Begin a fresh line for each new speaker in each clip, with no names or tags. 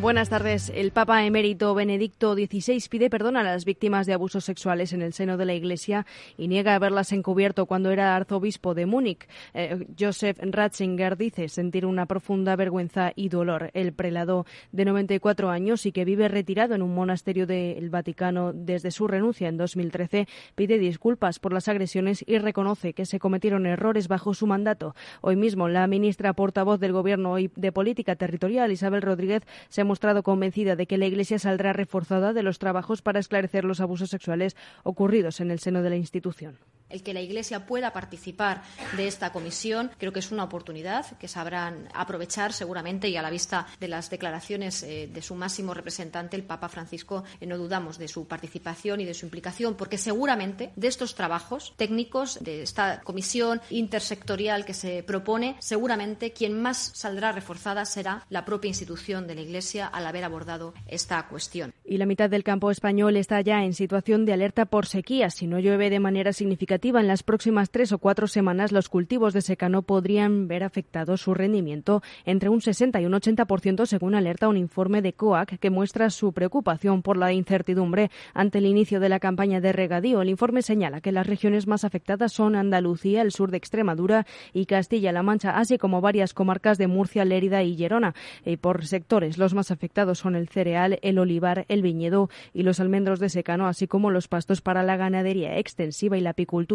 Buenas tardes. El Papa emérito Benedicto XVI pide perdón a las víctimas de abusos sexuales en el seno de la Iglesia y niega haberlas encubierto cuando era arzobispo de Múnich. Eh, Joseph Ratzinger dice sentir una profunda vergüenza y dolor. El prelado de 94 años y que vive retirado en un monasterio del Vaticano desde su renuncia en 2013 pide disculpas por las agresiones y reconoce que se cometieron errores bajo su mandato. Hoy mismo la ministra portavoz del Gobierno de Política Territorial, Isabel Rodríguez, se mostrado convencida de que la Iglesia saldrá reforzada de los trabajos para esclarecer los abusos sexuales ocurridos en el seno de la institución.
El que la Iglesia pueda participar de esta comisión creo que es una oportunidad que sabrán aprovechar seguramente y a la vista de las declaraciones eh, de su máximo representante, el Papa Francisco, eh, no dudamos de su participación y de su implicación, porque seguramente de estos trabajos técnicos, de esta comisión intersectorial que se propone, seguramente quien más saldrá reforzada será la propia institución de la Iglesia al haber abordado esta cuestión.
Y la mitad del campo español está ya en situación de alerta por sequía. Si no llueve de manera significativa, en las próximas tres o cuatro semanas los cultivos de secano podrían ver afectado su rendimiento entre un 60 y un 80% según alerta un informe de COAC que muestra su preocupación por la incertidumbre ante el inicio de la campaña de regadío. El informe señala que las regiones más afectadas son Andalucía, el sur de Extremadura y Castilla-La Mancha, así como varias comarcas de Murcia, Lérida y Gerona. Y por sectores, los más afectados son el cereal, el olivar, el viñedo y los almendros de secano, así como los pastos para la ganadería extensiva y la apicultura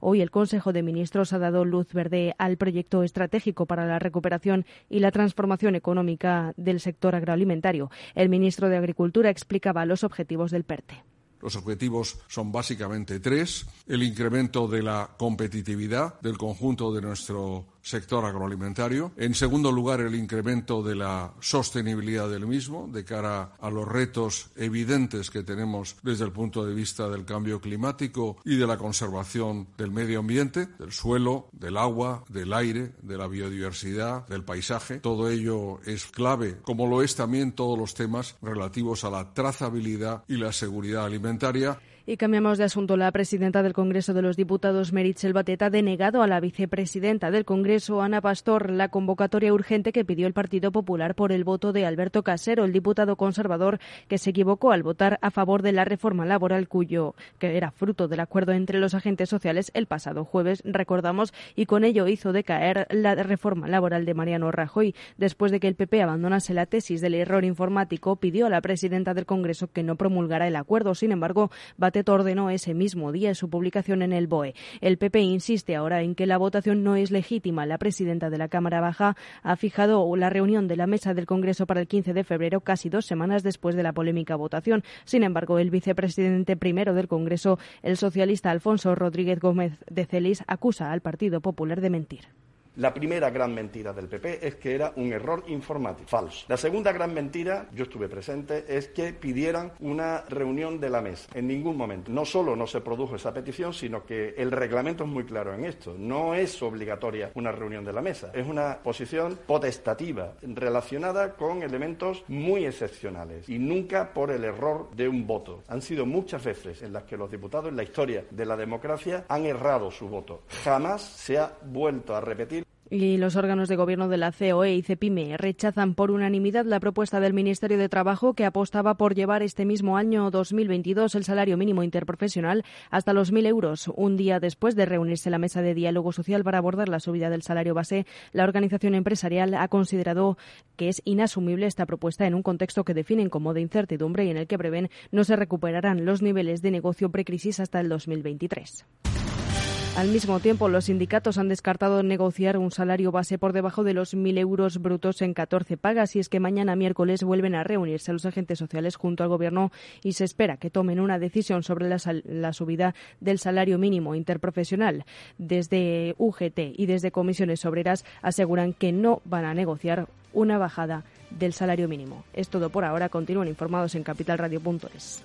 Hoy el Consejo de Ministros ha dado luz verde al proyecto estratégico para la recuperación y la transformación económica del sector agroalimentario. El ministro de Agricultura explicaba los objetivos del PERTE.
Los objetivos son básicamente tres. El incremento de la competitividad del conjunto de nuestro sector agroalimentario. En segundo lugar, el incremento de la sostenibilidad del mismo de cara a los retos evidentes que tenemos desde el punto de vista del cambio climático y de la conservación del medio ambiente, del suelo, del agua, del aire, de la biodiversidad, del paisaje. Todo ello es clave, como lo es también todos los temas relativos a la trazabilidad y la seguridad alimentaria.
Y cambiamos de asunto. La presidenta del Congreso de los Diputados, Meritxell Batet, ha denegado a la vicepresidenta del Congreso, Ana Pastor, la convocatoria urgente que pidió el Partido Popular por el voto de Alberto Casero, el diputado conservador que se equivocó al votar a favor de la reforma laboral cuyo que era fruto del acuerdo entre los agentes sociales el pasado jueves, recordamos, y con ello hizo decaer la reforma laboral de Mariano Rajoy. Después de que el PP abandonase la tesis del error informático, pidió a la presidenta del Congreso que no promulgara el acuerdo. Sin embargo, Batet ordenó ese mismo día su publicación en el BOE. El PP insiste ahora en que la votación no es legítima. La presidenta de la Cámara Baja ha fijado la reunión de la mesa del Congreso para el 15 de febrero, casi dos semanas después de la polémica votación. Sin embargo, el vicepresidente primero del Congreso, el socialista Alfonso Rodríguez Gómez de Celis, acusa al Partido Popular de mentir.
La primera gran mentira del PP es que era un error informático, falso. La segunda gran mentira, yo estuve presente, es que pidieran una reunión de la mesa. En ningún momento. No solo no se produjo esa petición, sino que el reglamento es muy claro en esto. No es obligatoria una reunión de la mesa. Es una posición potestativa relacionada con elementos muy excepcionales y nunca por el error de un voto. Han sido muchas veces en las que los diputados en la historia de la democracia han errado su voto. Jamás se ha vuelto a repetir
y los órganos de gobierno de la COE y CEPIME rechazan por unanimidad la propuesta del Ministerio de Trabajo que apostaba por llevar este mismo año 2022 el salario mínimo interprofesional hasta los 1.000 euros. Un día después de reunirse la mesa de diálogo social para abordar la subida del salario base, la organización empresarial ha considerado que es inasumible esta propuesta en un contexto que definen como de incertidumbre y en el que prevén no se recuperarán los niveles de negocio precrisis hasta el 2023. Al mismo tiempo, los sindicatos han descartado negociar un salario base por debajo de los 1.000 euros brutos en 14 pagas y es que mañana miércoles vuelven a reunirse los agentes sociales junto al Gobierno y se espera que tomen una decisión sobre la, subida del salario mínimo interprofesional. Desde UGT y desde comisiones obreras aseguran que no van a negociar una bajada del salario mínimo. Es todo por ahora. Continúen informados en capitalradio.es.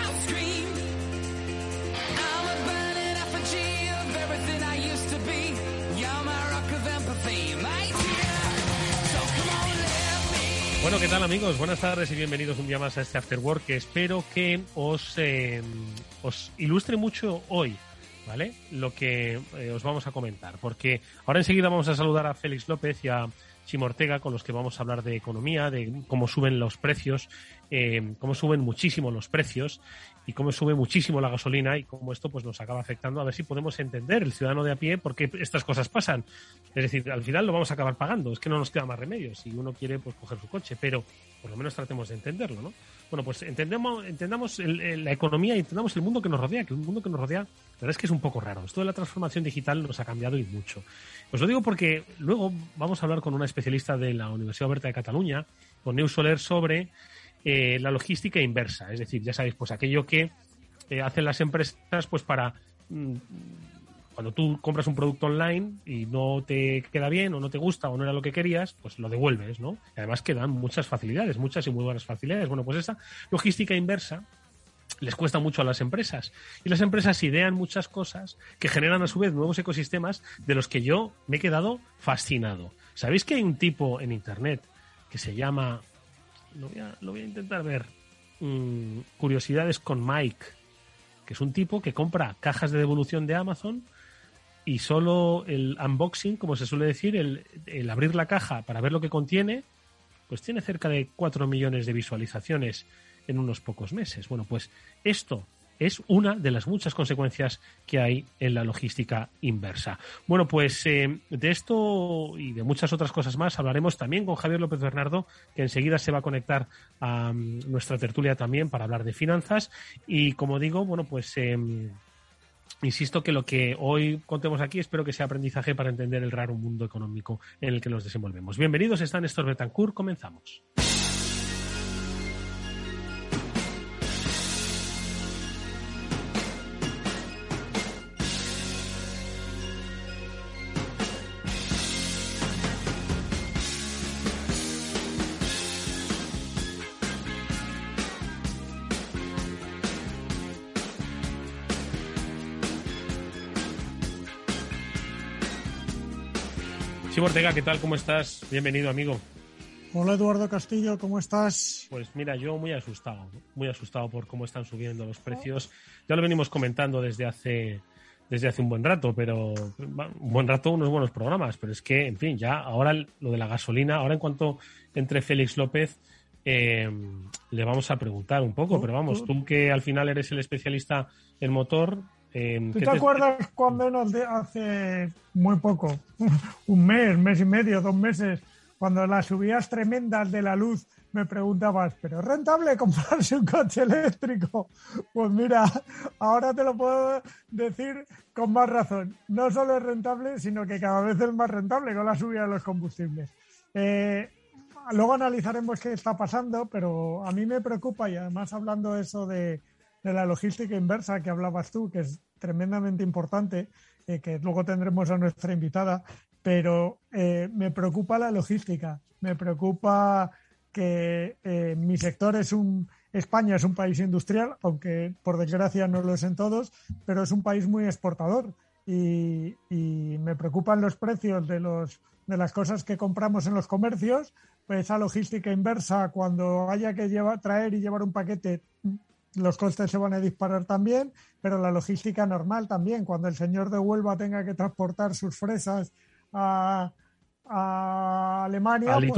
Bueno, ¿qué tal amigos? Buenas tardes y bienvenidos un día más a este After Work que espero que os, eh, os ilustre mucho hoy, ¿vale? Lo que eh, os vamos a comentar, porque ahora enseguida vamos a saludar a Félix López y a Chimo Ortega, con los que vamos a hablar de economía, de cómo suben los precios, eh, cómo suben muchísimo los precios y cómo sube muchísimo la gasolina y cómo esto pues nos acaba afectando. A ver si podemos entender el ciudadano de a pie por qué estas cosas pasan. Es decir, al final lo vamos a acabar pagando. Es que no nos queda más remedio si uno quiere pues coger su coche, pero por lo menos tratemos de entenderlo, ¿no? Bueno, pues entendemos, entendamos la economía y entendamos el mundo que nos rodea, que el mundo que nos rodea, la verdad es que es un poco raro. Esto de la transformación digital nos ha cambiado y mucho. Os lo digo porque luego vamos a hablar con una especialista de la Universidad Oberta de Cataluña, con Neus Soler, sobre eh, la logística inversa. Es decir, ya sabéis, pues aquello que eh, hacen las empresas pues para mm, cuando tú compras un producto online y no te queda bien o no te gusta o no era lo que querías, pues lo devuelves, ¿no? Y además que dan muchas facilidades, muchas y muy buenas facilidades. Bueno, pues esa logística inversa les cuesta mucho a las empresas. Y las empresas idean muchas cosas que generan a su vez nuevos ecosistemas de los que yo me he quedado fascinado. ¿Sabéis que hay un tipo en Internet que se llama... Lo voy a, intentar ver. Mm, curiosidades con Mike, que es un tipo que compra cajas de devolución de Amazon y solo el unboxing, como se suele decir, el, el, abrir la caja para ver lo que contiene, pues tiene cerca de 4 millones de visualizaciones en unos pocos meses. Bueno, pues esto es una de las muchas consecuencias que hay en la logística inversa. Bueno, pues eh, de esto y de muchas otras cosas más hablaremos también con Javier López Bernardo, que enseguida se va a conectar a um, nuestra tertulia también para hablar de finanzas. Y como digo, bueno, pues eh, Insisto que lo que hoy contemos aquí espero que sea aprendizaje para entender el raro mundo económico en el que nos desenvolvemos. Bienvenidos, está Néstor Betancourt, comenzamos. Ortega, ¿qué tal? ¿Cómo estás? Bienvenido, amigo.
Hola Eduardo Castillo, ¿cómo estás?
Pues mira, yo muy asustado, muy asustado por cómo están subiendo los precios. Ya lo venimos comentando desde hace desde hace un buen rato, pero un buen rato, unos buenos programas, pero es que, en fin, ya ahora lo de la gasolina, ahora en cuanto entre Félix López, eh, le vamos a preguntar un poco, pero vamos, tú que al final eres el especialista en motor,
¿Tú te, acuerdas cuando nos hace muy poco, un mes, mes y medio, dos meses, cuando las subidas tremendas de la luz me preguntabas, ¿pero es rentable comprarse un coche eléctrico? Pues mira, ahora te lo puedo decir con más razón. No solo es rentable, sino que cada vez es más rentable con la subida de los combustibles. Eh, luego analizaremos qué está pasando, pero a mí me preocupa y además hablando eso de, de la logística inversa que hablabas tú, que es tremendamente importante, eh, que luego tendremos a nuestra invitada, pero eh, me preocupa la logística, me preocupa que eh, mi sector es un, España es un país industrial, aunque por desgracia no lo es en todos, pero es un país muy exportador y, me preocupan los precios de, los, de las cosas que compramos en los comercios. Pues esa logística inversa, cuando haya que llevar, traer y llevar un paquete, los costes se van a disparar también, pero la logística normal también. Cuando el señor de Huelva tenga que transportar sus fresas a, a Alemania
a
pues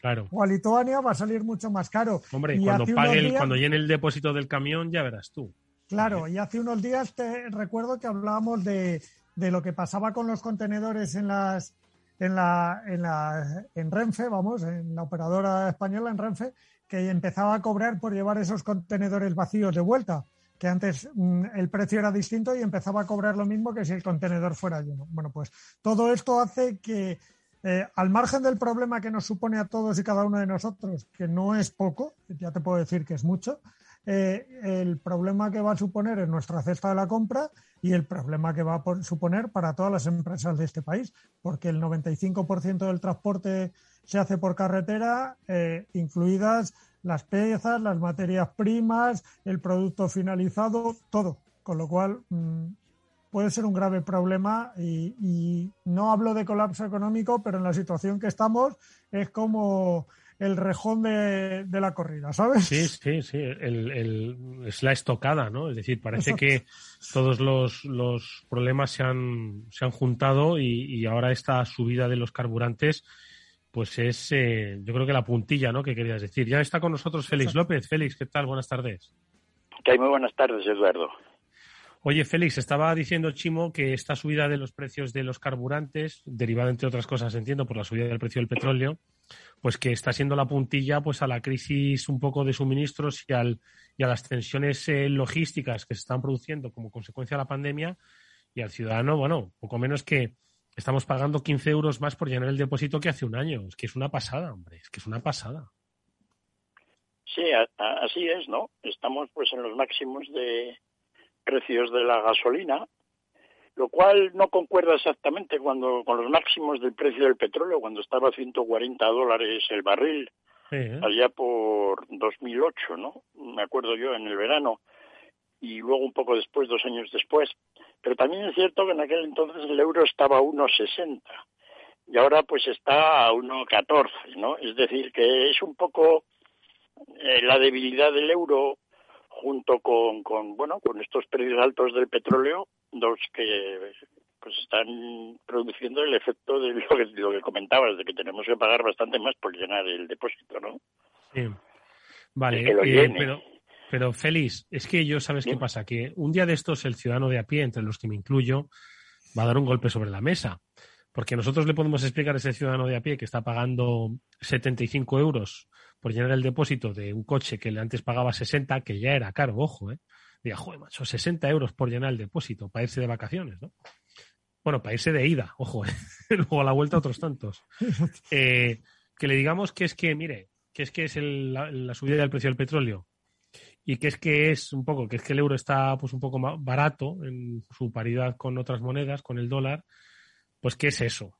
claro.
o a Lituania va a salir mucho más caro.
Hombre, cuando pague el, cuando llene el depósito del camión ya verás tú.
Claro, y hace unos días te recuerdo que hablábamos de, de lo que pasaba con los contenedores en las en la, en la en Renfe, vamos, en la operadora española en Renfe, que empezaba a cobrar por llevar esos contenedores vacíos de vuelta, que antes mm, el precio era distinto y empezaba a cobrar lo mismo que si el contenedor fuera lleno. Bueno, pues todo esto hace que eh, al margen del problema que nos supone a todos y cada uno de nosotros, que no es poco, ya te puedo decir que es mucho, eh, el problema que va a suponer en nuestra cesta de la compra y el problema que va a suponer para todas las empresas de este país, porque el 95% del transporte se hace por carretera, eh, incluidas las piezas, las materias primas, el producto finalizado, todo. Con lo cual, mm, puede ser un grave problema y, no hablo de colapso económico, pero en la situación que estamos es como el rejón de, la corrida, ¿sabes?
Sí, sí, sí, es la estocada, ¿no? Es decir, parece que todos los, problemas se han, se han juntado y, ahora esta subida de los carburantes, pues es, eh, yo creo que la puntilla, ¿no? Que querías decir. Ya está con nosotros Félix López. Félix, ¿qué tal? Buenas tardes.
Que hay muy buenas tardes, Eduardo.
Oye, Félix, estaba diciendo Chimo que esta subida de los precios de los carburantes, derivada entre otras cosas, entiendo, por la subida del precio del petróleo, pues que está siendo la puntilla pues a la crisis un poco de suministros y, al, y a las tensiones eh, logísticas que se están produciendo como consecuencia de la pandemia y al ciudadano, bueno, poco menos que estamos pagando 15 euros más por llenar el depósito que hace un año. Es que es una pasada, hombre, es que es una pasada.
Sí, así es, ¿no? Estamos pues en los máximos de, precios de la gasolina, lo cual no concuerda exactamente cuando con los máximos del precio del petróleo, cuando estaba a 140 dólares el barril, allá por 2008, ¿no? Me acuerdo yo, en el verano, y luego un poco después, dos años después. Pero también es cierto que en aquel entonces el euro estaba a 1,60 y ahora pues está a 1,14, ¿no? Es decir, que es un poco eh, la debilidad del euro junto con, con, bueno con estos precios altos del petróleo los que pues están produciendo el efecto de lo que, lo que comentabas de que tenemos que pagar bastante más por llenar el depósito no
sí vale eh, pero pero Félix es que yo sabes qué pasa que un día de estos el ciudadano de a pie entre los que me incluyo va a dar un golpe sobre la mesa porque nosotros le podemos explicar a ese ciudadano de a pie que está pagando 75 euros por llenar el depósito de un coche que le antes pagaba 60, que ya era caro, ojo, ¿eh? Diga, joder, macho, 60 euros por llenar el depósito para irse de vacaciones, ¿no? Bueno, para irse de ida, ojo, ¿eh? luego a la vuelta otros tantos. Eh, que le digamos que es que, mire, que es que es la, subida del precio del petróleo y que es que es un poco, que es que el euro está pues un poco más barato en su paridad con otras monedas, con el dólar, pues ¿qué es eso?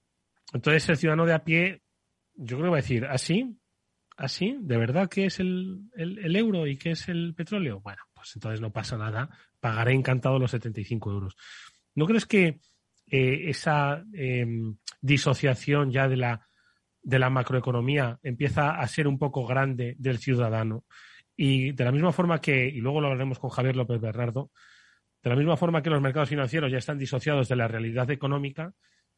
Entonces el ciudadano de a pie, yo creo que va a decir, así, así, ¿de verdad que es el, euro y qué es el petróleo? Bueno, pues entonces no pasa nada, pagaré encantado los 75 euros. ¿No crees que eh, esa em, disociación ya de la, de la macroeconomía empieza a ser un poco grande del ciudadano? Y de la misma forma que, y luego lo hablaremos con Javier López Bernardo, de la misma forma que los mercados financieros ya están disociados de la realidad económica,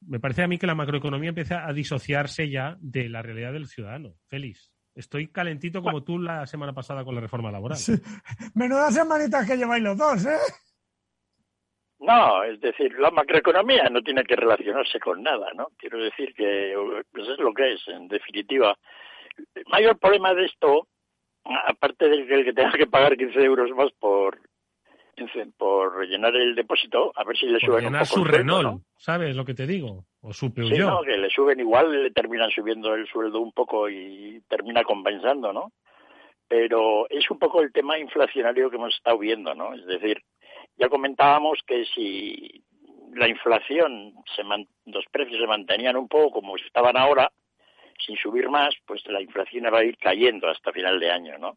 me parece a mí que la macroeconomía empieza a disociarse ya de la realidad del ciudadano. Félix. Estoy calentito como tú la semana pasada con la reforma laboral.
Menudas semanitas que lleváis los dos, ¿eh?
No, es decir, la macroeconomía no tiene que relacionarse con nada, ¿no? Quiero decir que pues es lo que es, en definitiva. El mayor problema de esto, aparte de que el que tenga que pagar 15 euros más por por rellenar el depósito, a ver si le suben un poco
su Renault, ¿sabes lo que te digo? O su Peugeot.
Sí, no, que le suben igual, le terminan subiendo el sueldo un poco y termina compensando, ¿no? Pero es un poco el tema inflacionario que hemos estado viendo, ¿no? Es decir, ya comentábamos que si la inflación, se los precios se mantenían un poco como estaban ahora, sin subir más, pues la inflación va a ir cayendo hasta final de año, ¿no?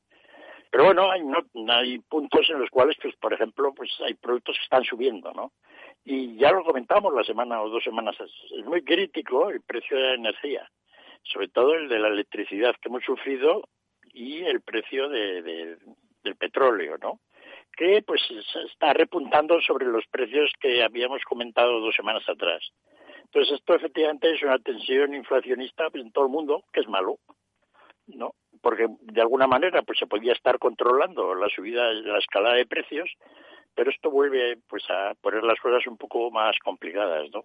Pero bueno, hay, no, hay puntos en los cuales, pues, por ejemplo, pues hay productos que están subiendo, ¿no? Y ya lo comentamos la semana o dos semanas. Es muy crítico el precio de la energía, sobre todo el de la electricidad que hemos sufrido y el precio de, del petróleo, ¿no? Que pues está repuntando sobre los precios que habíamos comentado dos semanas atrás. Entonces esto efectivamente es una tensión inflacionista en todo el mundo, que es malo, ¿no? Porque de alguna manera pues se podía estar controlando la subida, la escalada de precios, pero esto vuelve pues a poner las cosas un poco más complicadas, ¿no?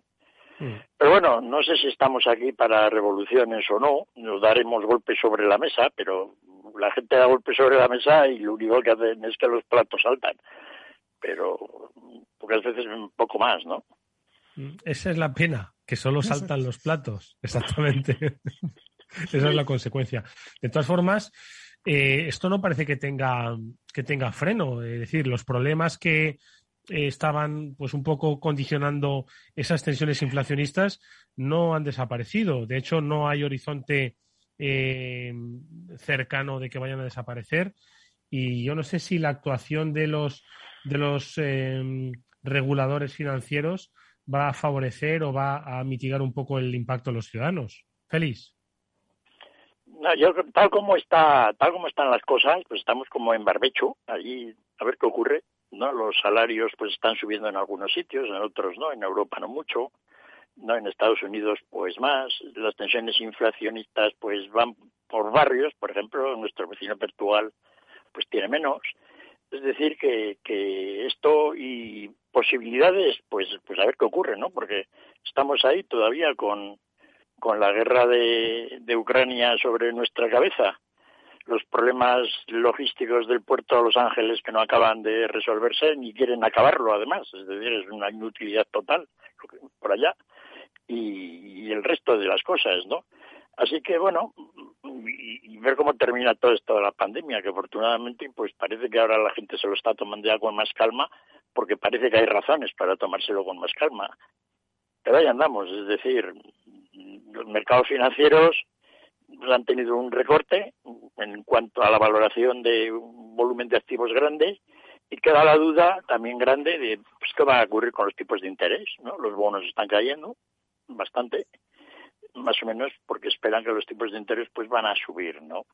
Mm. Pero bueno, no sé si estamos aquí para revoluciones o no, nos daremos golpes sobre la mesa, pero la gente da golpes sobre la mesa y lo único que hacen es que los platos saltan. Pero pocas veces un poco más, ¿no?
Esa es la pena, que solo saltan los platos, exactamente. Esa es la consecuencia. De todas formas, eh, esto no parece que tenga, que tenga freno. Es decir, los problemas que eh, estaban pues un poco condicionando esas tensiones inflacionistas no han desaparecido. De hecho, no hay horizonte eh, cercano de que vayan a desaparecer. Y yo no sé si la actuación de los, de los reguladores financieros va a favorecer o va a mitigar un poco el impacto de los ciudadanos. Feliz.
yo, tal como está, tal como están las cosas, pues estamos como en barbecho, allí a ver qué ocurre. ¿no? Los salarios pues están subiendo en algunos sitios, en otros no, en Europa no mucho. ¿no? En Estados Unidos, pues más. Las tensiones inflacionistas, pues van por barrios, por ejemplo, nuestro vecino virtual, pues tiene menos. Es decir, que, que esto y posibilidades, pues, pues a ver qué ocurre, ¿no? Porque estamos ahí todavía con, con la guerra de, de Ucrania sobre nuestra cabeza, los problemas logísticos del puerto de Los Ángeles que no acaban de resolverse ni quieren acabarlo, además. Es decir, es una inutilidad total por allá y, el resto de las cosas, ¿no? Así que bueno, y, ver cómo termina todo esto de la pandemia, que afortunadamente pues parece que ahora la gente se lo está tomando ya con más calma, porque parece que hay razones para tomárselo con más calma. Pero ahí andamos, es decir, los mercados financieros han tenido un recorte en cuanto a la valoración de un volumen de activos grande y queda la duda también grande de pues, qué va a ocurrir con los tipos de interés, ¿no? Los bonos están cayendo, bastante, más o menos porque esperan que los tipos de interés pues van a subir, ¿no?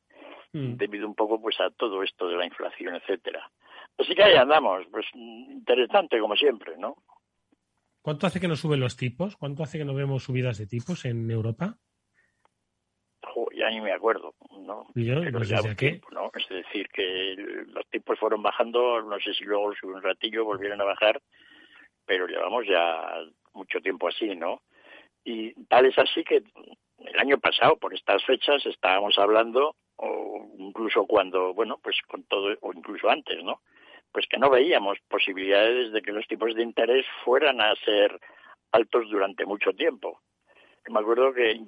Mm. Debido un poco pues a todo esto de la inflación, etcétera. Así que ahí andamos, pues interesante como siempre, ¿no?
¿Cuánto hace que no suben los tipos? ¿Cuánto hace que no vemos subidas de tipos en Europa?
ya ni me acuerdo, ¿no?
Pero ya qué?
¿no? Es decir, que los tipos fueron bajando, no sé si luego un ratillo, volvieron a bajar, pero llevamos ya mucho tiempo así, ¿no? Y tal es así que el año pasado, por estas fechas, estábamos hablando, o incluso cuando, bueno, pues con todo, o incluso antes, ¿no? Pues que no veíamos posibilidades de que los tipos de interés fueran a ser altos durante mucho tiempo. Me acuerdo que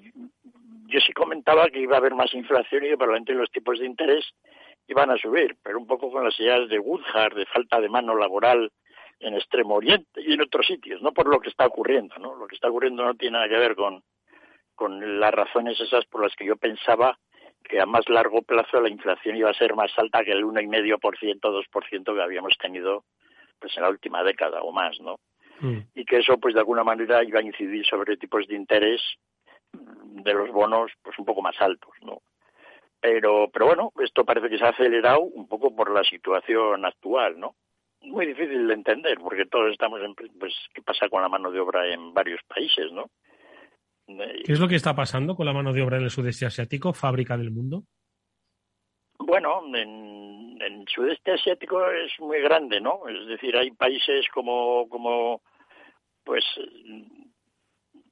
yo sí comentaba que iba a haber más inflación y que probablemente los tipos de interés iban a subir, pero un poco con las señales de Woodhard, de falta de mano laboral en Extremo Oriente y en otros sitios, no por lo que está ocurriendo, ¿no? Lo que está ocurriendo no tiene nada que ver con, con las razones esas por las que yo pensaba que a más largo plazo la inflación iba a ser más alta que el 1,5%, 2% que habíamos tenido pues en la última década o más, ¿no? Mm. Y que eso pues de alguna manera iba a incidir sobre tipos de interés de los bonos pues un poco más altos, ¿no? Pero, pero bueno, esto parece que se ha acelerado un poco por la situación actual, ¿no? Muy difícil de entender porque todos estamos en pues qué pasa con la mano de obra en varios países no
qué es lo que está pasando con la mano de obra en el sudeste asiático fábrica del mundo
bueno en, en el sudeste asiático es muy grande no es decir hay países como como pues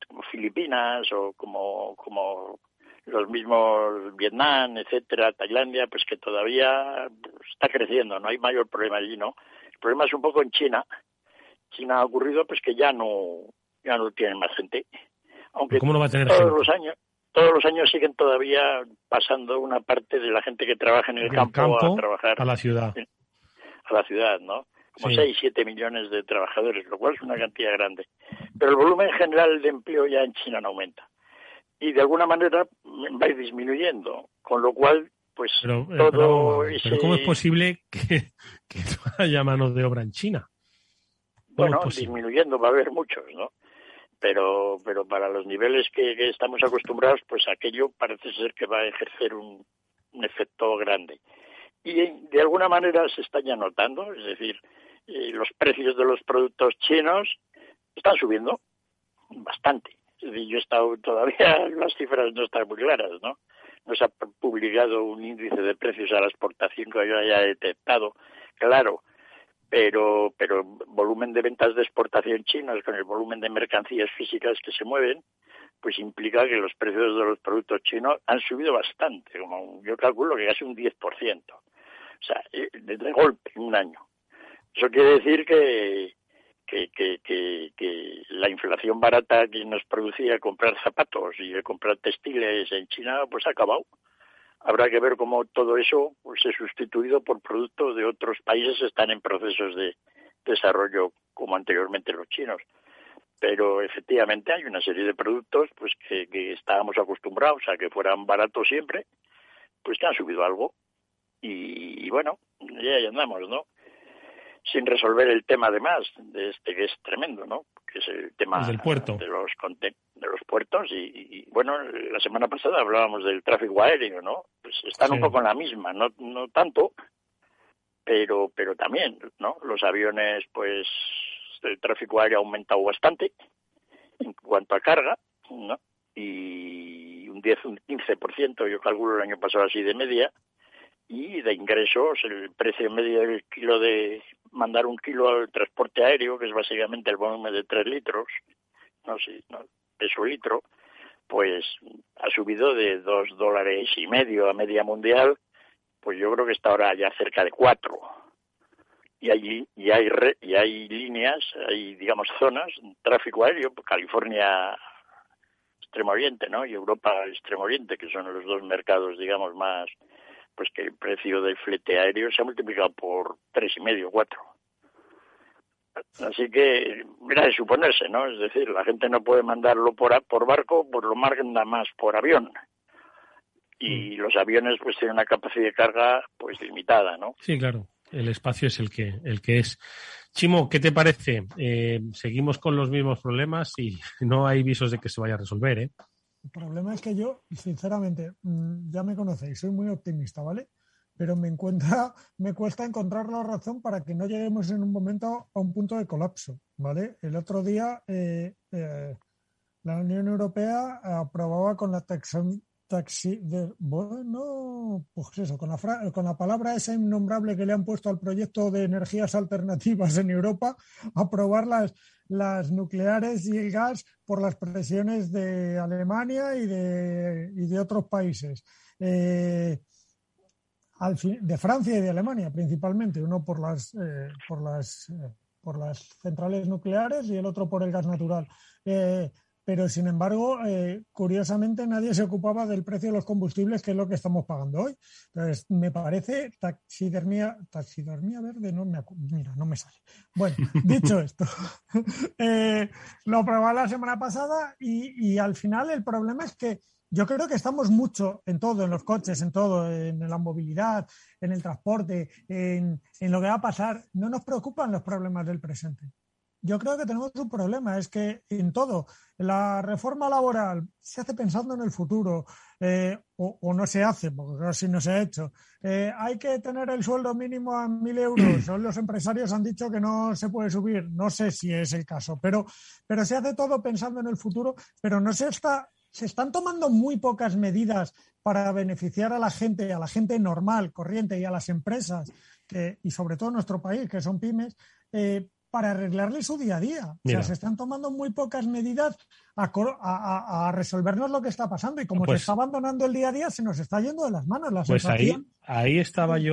como Filipinas o como como los mismos Vietnam, etcétera, Tailandia, pues que todavía está creciendo, no hay mayor problema allí, ¿no? El problema es un poco en China. China ha ocurrido pues que ya no ya no tienen más gente. Aunque
¿Cómo no va a tener
todos los años todos los años siguen todavía pasando una parte de la gente que trabaja en el, campo, a trabajar
a la ciudad.
A la ciudad, ¿no? Como 6, 7 millones de trabajadores, lo cual es una cantidad grande. Pero el volumen general de empleo ya en China no aumenta. Y de alguna manera va disminuyendo, con lo cual pues
pero,
eh, todo
pero, ¿cómo es posible que, que no haya mano de obra en China?
Bueno, disminuyendo va a haber muchos, ¿no? Pero, pero para los niveles que, estamos acostumbrados, pues aquello parece ser que va a ejercer un, un efecto grande. Y de alguna manera se está ya notando, es decir, eh, los precios de los productos chinos están subiendo bastante. Es decir, yo he estado todavía, las cifras no están muy claras, ¿no? No se ha publicado un índice de precios a la exportación que yo haya detectado, claro, pero, pero volumen de ventas de exportación chinas con el volumen de mercancías físicas que se mueven, pues implica que los precios de los productos chinos han subido bastante, como yo calculo que casi un 10%. O sea, eh, de golpe en un año. Eso quiere decir que, que, que, que, la inflación barata que nos producía comprar zapatos y comprar textiles en China, pues ha acabado. Habrá que ver cómo todo eso pues, se ha sustituido por productos de otros países que están en procesos de desarrollo como anteriormente los chinos. Pero efectivamente hay una serie de productos pues que, que estábamos acostumbrados a que fueran baratos siempre, pues que han subido algo. Y, y bueno, ya andamos, ¿no? Sin resolver el tema además de este que es tremendo, ¿no? Que es el tema
del puerto.
de los de los puertos y, bueno, la semana pasada hablábamos del tráfico aéreo, ¿no? Pues están un poco en la misma, no no tanto, pero pero también, ¿no? Los aviones pues el tráfico aéreo ha aumentado bastante en cuanto a carga, ¿no? Y un 10, un 15%, yo calculo el año pasado así de media, y de ingresos el precio medio del kilo de mandar un kilo al transporte aéreo, que es básicamente el volumen de tres litros, no sé, no, de litro, pues ha subido de dos dólares y medio a media mundial, pues yo creo que está ahora ya cerca de cuatro. Y allí y hay y hay líneas, hay digamos zonas, tráfico aéreo, California Extremo Oriente, ¿no? Y Europa Extremo Oriente, que son los dos mercados digamos más pues que el precio del flete aéreo se ha multiplicado por tres y medio, cuatro. Así que, mira, de suponerse, ¿no? Es decir, la gente no puede mandarlo por, por barco, pues lo manda más por avión. Y mm. los aviones, pues, tienen una capacidad de carga, pues, limitada, ¿no?
Sí, claro. El espacio es el que, el que es. Chimo, ¿qué te parece? Eh, seguimos con los mismos problemas y no hay visos de que se vaya a resolver, ¿eh?
El problema es que yo, sinceramente, mm, ya me conocéis, soy muy optimista, ¿vale? Pero me encuentra, me cuesta encontrar la razón para que no lleguemos en un momento a un punto de colapso, ¿vale? El otro día eh, eh, la Unión Europea aprobaba con la taxón, taxi, de, bueno, pues eso, con la, con la palabra esa innombrable que le han puesto al proyecto de energías alternativas en Europa, aprobar las, las nucleares y el gas por las presiones de Alemania y de, y de otros países. Eh, de Francia y de Alemania principalmente, uno por las, eh, por las, eh, por las centrales nucleares y el otro por el gas natural pero sin embargo, eh, curiosamente nadie se ocupaba del precio de los combustibles, que es lo que estamos pagando hoy. Entonces, me parece taxidermia, taxidermia verde, no me mira, no me sale. Bueno, dicho esto, eh, lo probé la semana pasada y, al final el problema es que yo creo que estamos mucho en todo, en los coches, en todo, en la movilidad, en el transporte, en lo que va a pasar. No nos preocupan los problemas del presente yo creo que tenemos un problema, es que en todo, la reforma laboral se hace pensando en el futuro eh, o, no se hace, porque casi no se ha hecho. Eh, hay que tener el sueldo mínimo a mil euros. Los empresarios han dicho que no se puede subir. No sé si es el caso, pero, pero se hace todo pensando en el futuro, pero no se está. Se están tomando muy pocas medidas para beneficiar a la gente, a la gente normal, corriente y a las empresas, y sobre todo nuestro país, que son pymes, eh, para arreglarle su día a día. O sea, se están tomando muy pocas medidas a, resolvernos lo que está pasando. Y como se pues está abandonando el día a día, se nos está yendo de las manos la
pues ahí, ahí estaba yo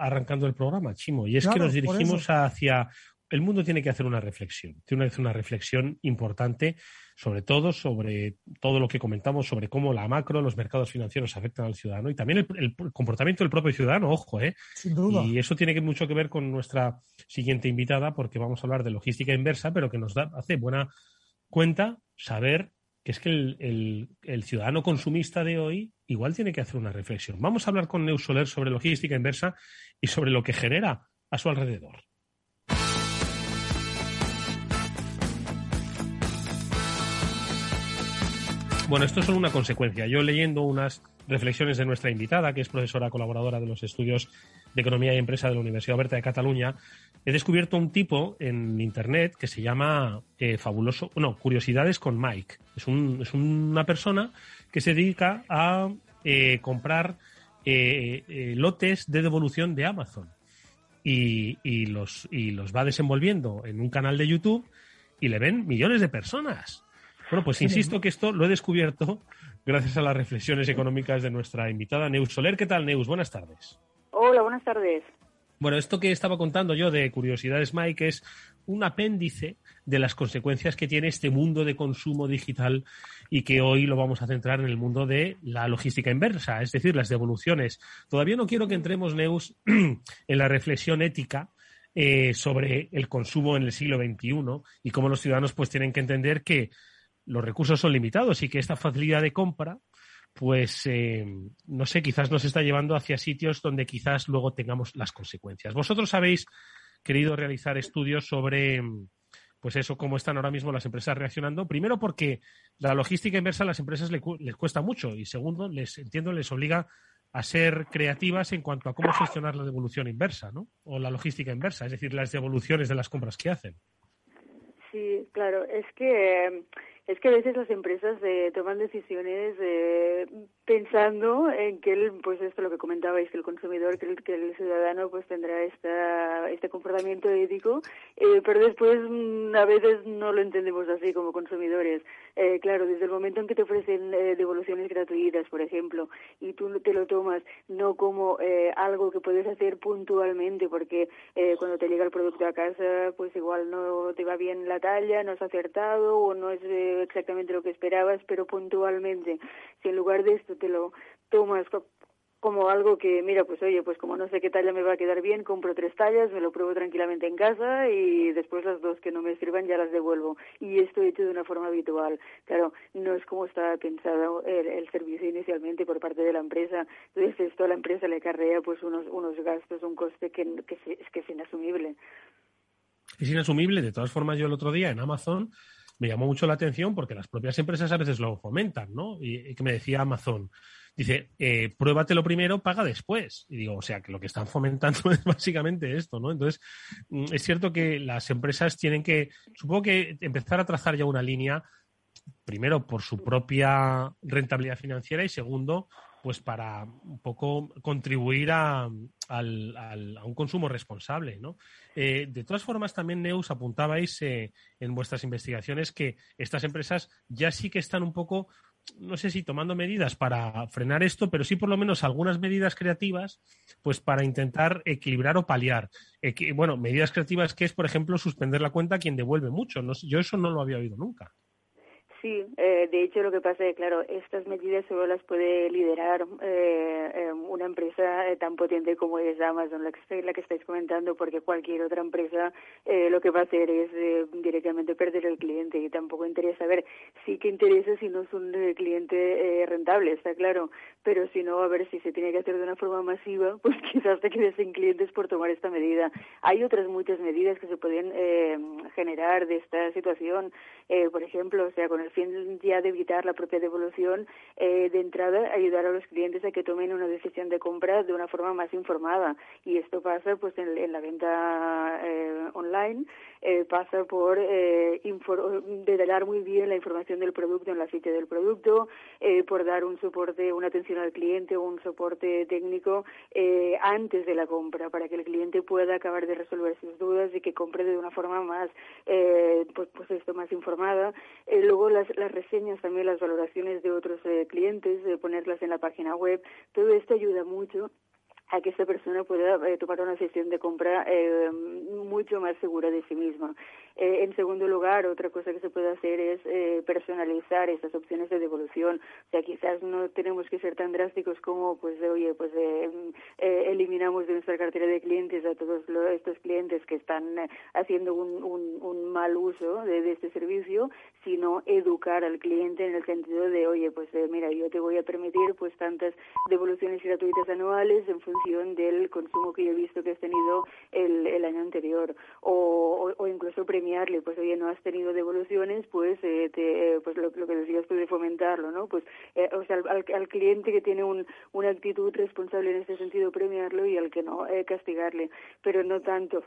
arrancando el programa, Chimo, y es que nos dirigimos hacia... El mundo tiene que hacer una reflexión, tiene que hacer una reflexión importante sobre todo sobre todo lo que comentamos sobre cómo la macro, los mercados financieros afectan al ciudadano y también el, comportamiento del propio ciudadano, ojo, ¿eh?
Sin duda.
Y eso tiene mucho que ver con nuestra siguiente invitada, porque vamos a hablar de logística inversa, pero que nos da, hace buena cuenta saber que es que el, el, ciudadano consumista de hoy igual tiene que hacer una reflexión. Vamos a hablar con Neus Soler sobre logística inversa y sobre lo que genera a su alrededor. Bueno, esto es solo una consecuencia. Yo leyendo unas reflexiones de nuestra invitada, que es profesora colaboradora de los estudios de Economía y Empresa de la Universidad Oberta de Cataluña, he descubierto un tipo en Internet que se llama eh, Fabuloso, no, Curiosidades con Mike. Es, un, es una persona que se dedica a eh, comprar eh, lotes de devolución de Amazon y los va desenvolviendo en un canal de YouTube y le ven millones de personas. Bueno, pues insisto que esto lo he descubierto gracias a las reflexiones económicas de nuestra invitada Neus Soler. ¿Qué tal, Neus? Buenas tardes.
Hola, buenas tardes.
Bueno, esto que estaba contando yo de Curiosidades Mike es un apéndice de las consecuencias que tiene este mundo de consumo digital y que hoy lo vamos a centrar en el mundo de la logística inversa, es decir, las devoluciones. Todavía no quiero que entremos, Neus, en la reflexión ética eh, sobre el consumo en el siglo XXI y cómo los ciudadanos pues tienen que entender que los recursos son limitados y que esta facilidad de compra, pues eh, no sé, quizás nos está llevando hacia sitios donde quizás luego tengamos las consecuencias. Vosotros habéis querido realizar estudios sobre, pues eso, cómo están ahora mismo las empresas reaccionando. Primero porque la logística inversa a las empresas les, cuesta mucho y segundo, les entiendo, les obliga a ser creativas en cuanto a cómo gestionar la devolución inversa, ¿no? O la logística inversa, es decir, las devoluciones de las compras que hacen.
Sí, claro, es que es que a veces las empresas eh, toman decisiones eh, pensando en que el, pues esto lo que comentabais que el consumidor que el, que el ciudadano pues tendrá esta, este comportamiento ético eh, pero después mm, a veces no lo entendemos así como consumidores eh, claro desde el momento en que te ofrecen eh, devoluciones gratuitas por ejemplo y tú te lo tomas no como eh, algo que puedes hacer puntualmente porque eh, cuando te llega el producto a casa pues igual no te va bien la talla no has acertado o no es eh, exactamente lo que esperabas pero puntualmente si en lugar de esto te lo tomas como algo que, mira, pues oye, pues como no sé qué talla me va a quedar bien, compro tres tallas, me lo pruebo tranquilamente en casa y después las dos que no me sirvan ya las devuelvo. Y esto hecho de una forma habitual. Claro, no es como estaba pensado el, servicio inicialmente por parte de la empresa. Entonces esto a la empresa le acarrea pues unos, unos gastos, un coste que, es, que es inasumible.
Es inasumible. De todas formas, yo el otro día en Amazon me llamó mucho la atención porque las propias empresas a veces lo fomentan, ¿no? Y, que me decía Amazon, dice, eh, pruébatelo primero, paga después. Y digo, o sea, que lo que están fomentando es básicamente esto, ¿no? Entonces, mm, es cierto que las empresas tienen que, supongo que empezar a trazar ya una línea, primero por su propia rentabilidad financiera y segundo, pues para un poco contribuir a, un consumo responsable. ¿no? Eh, de todas formas, también Neus apuntabais eh, en vuestras investigaciones que estas empresas ya sí que están un poco, no sé si tomando medidas para frenar esto, pero sí por lo menos algunas medidas creativas, pues para intentar equilibrar o paliar. bueno, medidas creativas que es, por ejemplo, suspender la cuenta a quien devuelve mucho. yo eso no lo había oído nunca.
Sí, eh, de hecho lo que pasa es, claro, estas medidas solo las puede liderar eh, eh una empresa eh, tan potente como es Amazon, la que, la que estáis comentando, porque cualquier otra empresa eh, lo que va a hacer es eh, directamente perder el cliente y tampoco interesa. A ver, sí que interesa si no es un cliente rentable, está claro, pero si no, a ver si se tiene que hacer de una forma masiva, pues quizás te quedes sin clientes por tomar esta medida. Hay otras muchas medidas que se pueden generar de esta situación, por ejemplo, o sea, con el ya de evitar la propia devolución, eh, de entrada ayudar a los clientes a que tomen una decisión de compra de una forma más informada. Y esto pasa pues en, la venta eh, online, eh, pasa por eh, detallar muy bien la información del producto en la ficha del producto, eh, por dar un soporte, una atención al cliente o un soporte técnico antes de la compra para que el cliente pueda acabar de resolver sus dudas y que compre de una forma más, pues, pues esto, más informada. Luego las, las reseñas también, las valoraciones de otros eh, clientes, de ponerlas en la página web, todo esto ayuda mucho a que esta persona pueda eh, tomar una decisión de compra eh, mucho más segura de sí misma. Eh, en segundo lugar, otra cosa que se puede hacer es personalizar estas opciones de devolución. O sea, quizás no tenemos que ser tan drásticos como, pues, oye, pues eliminamos de nuestra cartera de clientes a todos estos clientes que están haciendo un, mal uso de, de, este servicio, sino educar al cliente en el sentido de, oye, pues mira, yo te voy a permitir pues tantas devoluciones gratuitas anuales en función del consumo que yo he visto que has tenido el, año anterior o, incluso premiarle pues oye no has tenido devoluciones pues eh, te, eh, pues lo, que decías tú de fomentarlo no pues eh, o sea al, al, cliente que tiene un, una actitud responsable en ese sentido premiarlo y al que no castigarle pero no tanto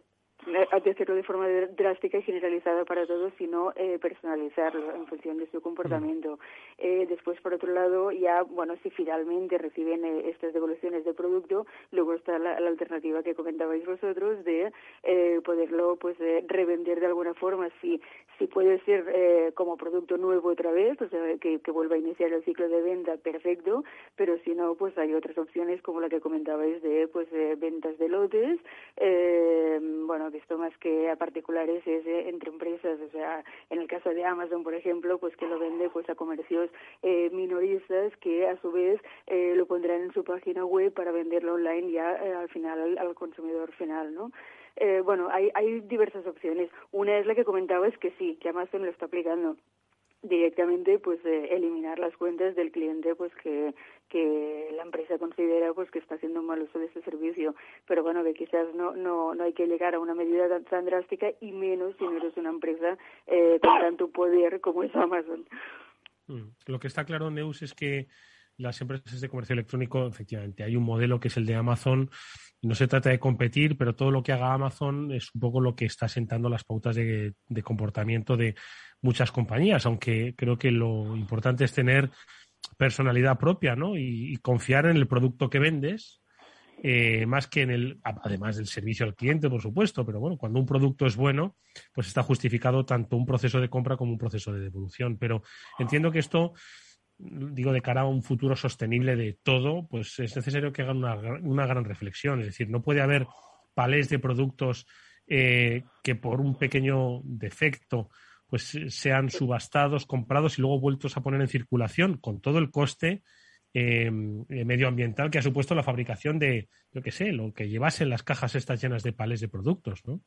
hacerlo de forma drástica y generalizada para todos, sino eh, personalizarlo en función de su comportamiento. Eh, después, por otro lado, ya, bueno, si finalmente reciben eh, estas devoluciones de producto, luego está la, alternativa que comentabais vosotros de eh, poderlo pues revender de alguna forma, si, si puede ser como producto nuevo otra vez, o sea, que, que vuelva a iniciar el ciclo de venta, perfecto, pero si no, pues hay otras opciones como la que comentabais de pues ventas de lotes, bueno, esto más que a particulares es eh, entre empresas, o sea, en el caso de Amazon, por ejemplo, pues que lo vende pues a comercios eh, minoristas que a su vez eh, lo pondrán en su página web para venderlo online ya al final al, consumidor final, ¿no? bueno, hay, hay diversas opciones. Una es la que comentabas que sí, que Amazon lo está aplicando directamente pues eh, eliminar las cuentas del cliente pues que, que la empresa considera pues que está haciendo un mal uso de ese servicio pero bueno que quizás no no no hay que llegar a una medida tan, drástica y menos si no eres una empresa eh, con tanto poder como es Amazon
mm. lo que está claro Neus es que las empresas de comercio electrónico efectivamente hay un modelo que es el de Amazon no se trata de competir, pero todo lo que haga Amazon es un poco lo que está sentando las pautas de, comportamiento de, muchas compañías, aunque creo que lo importante es tener personalidad propia, ¿no? Y, confiar en el producto que vendes, eh, más que en el, además del servicio al cliente, por supuesto, pero bueno, cuando un producto es bueno, pues está justificado tanto un proceso de compra como un proceso de devolución. Pero entiendo que esto, digo, de cara a un futuro sostenible de todo, pues es necesario que hagan una, una gran reflexión. Es decir, no puede haber palés de productos eh, que por un pequeño defecto pues sean subastados, comprados y luego vueltos a poner en circulación con todo el coste em, eh, medioambiental que ha supuesto la fabricación de, yo qué sé, lo que llevasen las cajas estas llenas de pales de productos, ¿no?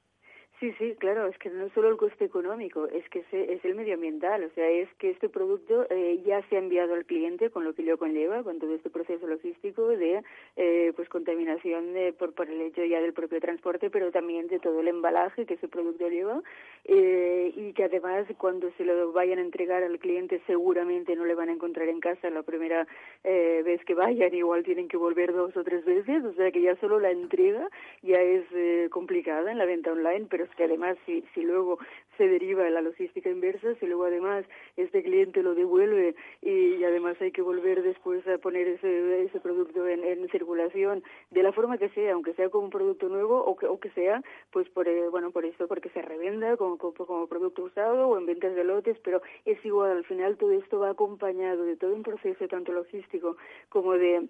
Sí, sí, claro, es que no es solo el coste económico, es que es el medioambiental, o sea, es que este producto eh, ya se ha enviado al cliente con lo que lo conlleva, con todo este proceso logístico de eh, pues contaminación de, por, por el hecho ya del propio transporte, pero también de todo el embalaje que ese producto lleva eh, y que además cuando se lo vayan a entregar al cliente seguramente no le van a encontrar en casa la primera eh, vez que vayan, igual tienen que volver dos o tres veces, o sea que ya solo la entrega ya es eh, complicada en la venta online, pero que además si, si luego se deriva la logística inversa, si luego además este cliente lo devuelve y, además hay que volver después a poner ese, ese producto en, en, circulación de la forma que sea, aunque sea como un producto nuevo o que, o que sea, pues por, eh, bueno, por esto, porque se revenda como, como producto usado o en ventas de lotes, pero es igual, al final todo esto va acompañado de todo un proceso tanto logístico como de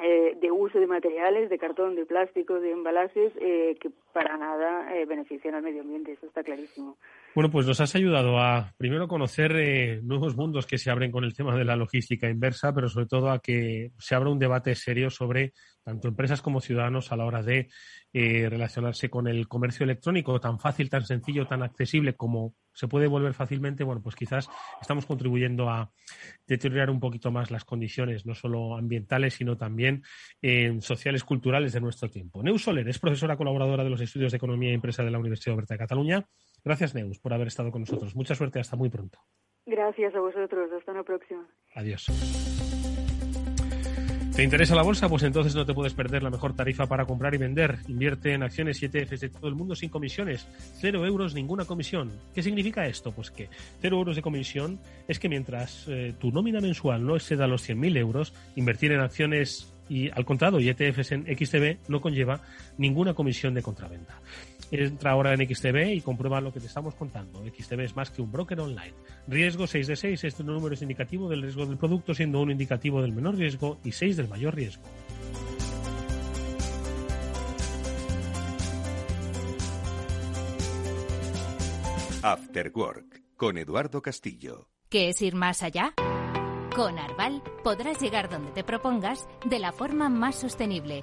eh, de uso de materiales, de cartón, de plástico, de embalajes, eh, que para nada eh, benefician al medio ambiente, eso está clarísimo.
Bueno, pues nos has ayudado a primero conocer eh, nuevos mundos que se abren con el tema de la logística inversa, pero sobre todo a que se abra un debate serio sobre tanto empresas como ciudadanos a la hora de eh, relacionarse con el comercio electrónico tan fácil, tan sencillo, tan accesible como se puede volver fácilmente. Bueno, pues quizás estamos contribuyendo a deteriorar un poquito más las condiciones, no solo ambientales, sino también eh, sociales, culturales de nuestro tiempo. Neus Soler es profesora colaboradora de los estudios de Economía e Empresa de la Universidad Oberta de Cataluña Gracias, Neus, por haber estado con nosotros. Mucha suerte, hasta muy pronto.
Gracias a vosotros, hasta la próxima.
Adiós. ¿Te interesa la bolsa? Pues entonces no te puedes perder la mejor tarifa para comprar y vender. Invierte en acciones y ETFs de todo el mundo sin comisiones. Cero euros, ninguna comisión. ¿Qué significa esto? Pues que cero euros de comisión es que mientras eh, tu nómina mensual no exceda los 100.000 euros, invertir en acciones y al contrario, y ETFs en XTB no conlleva ninguna comisión de contraventa. Entra ahora en XTB y comprueba lo que te estamos contando. XTB es más que un broker online. Riesgo 6 de 6. Este número es indicativo del riesgo del producto, siendo uno indicativo del menor riesgo y 6 del mayor riesgo.
After Work con Eduardo Castillo.
¿Qué es ir más allá? Con Arval podrás llegar donde te propongas de la forma más sostenible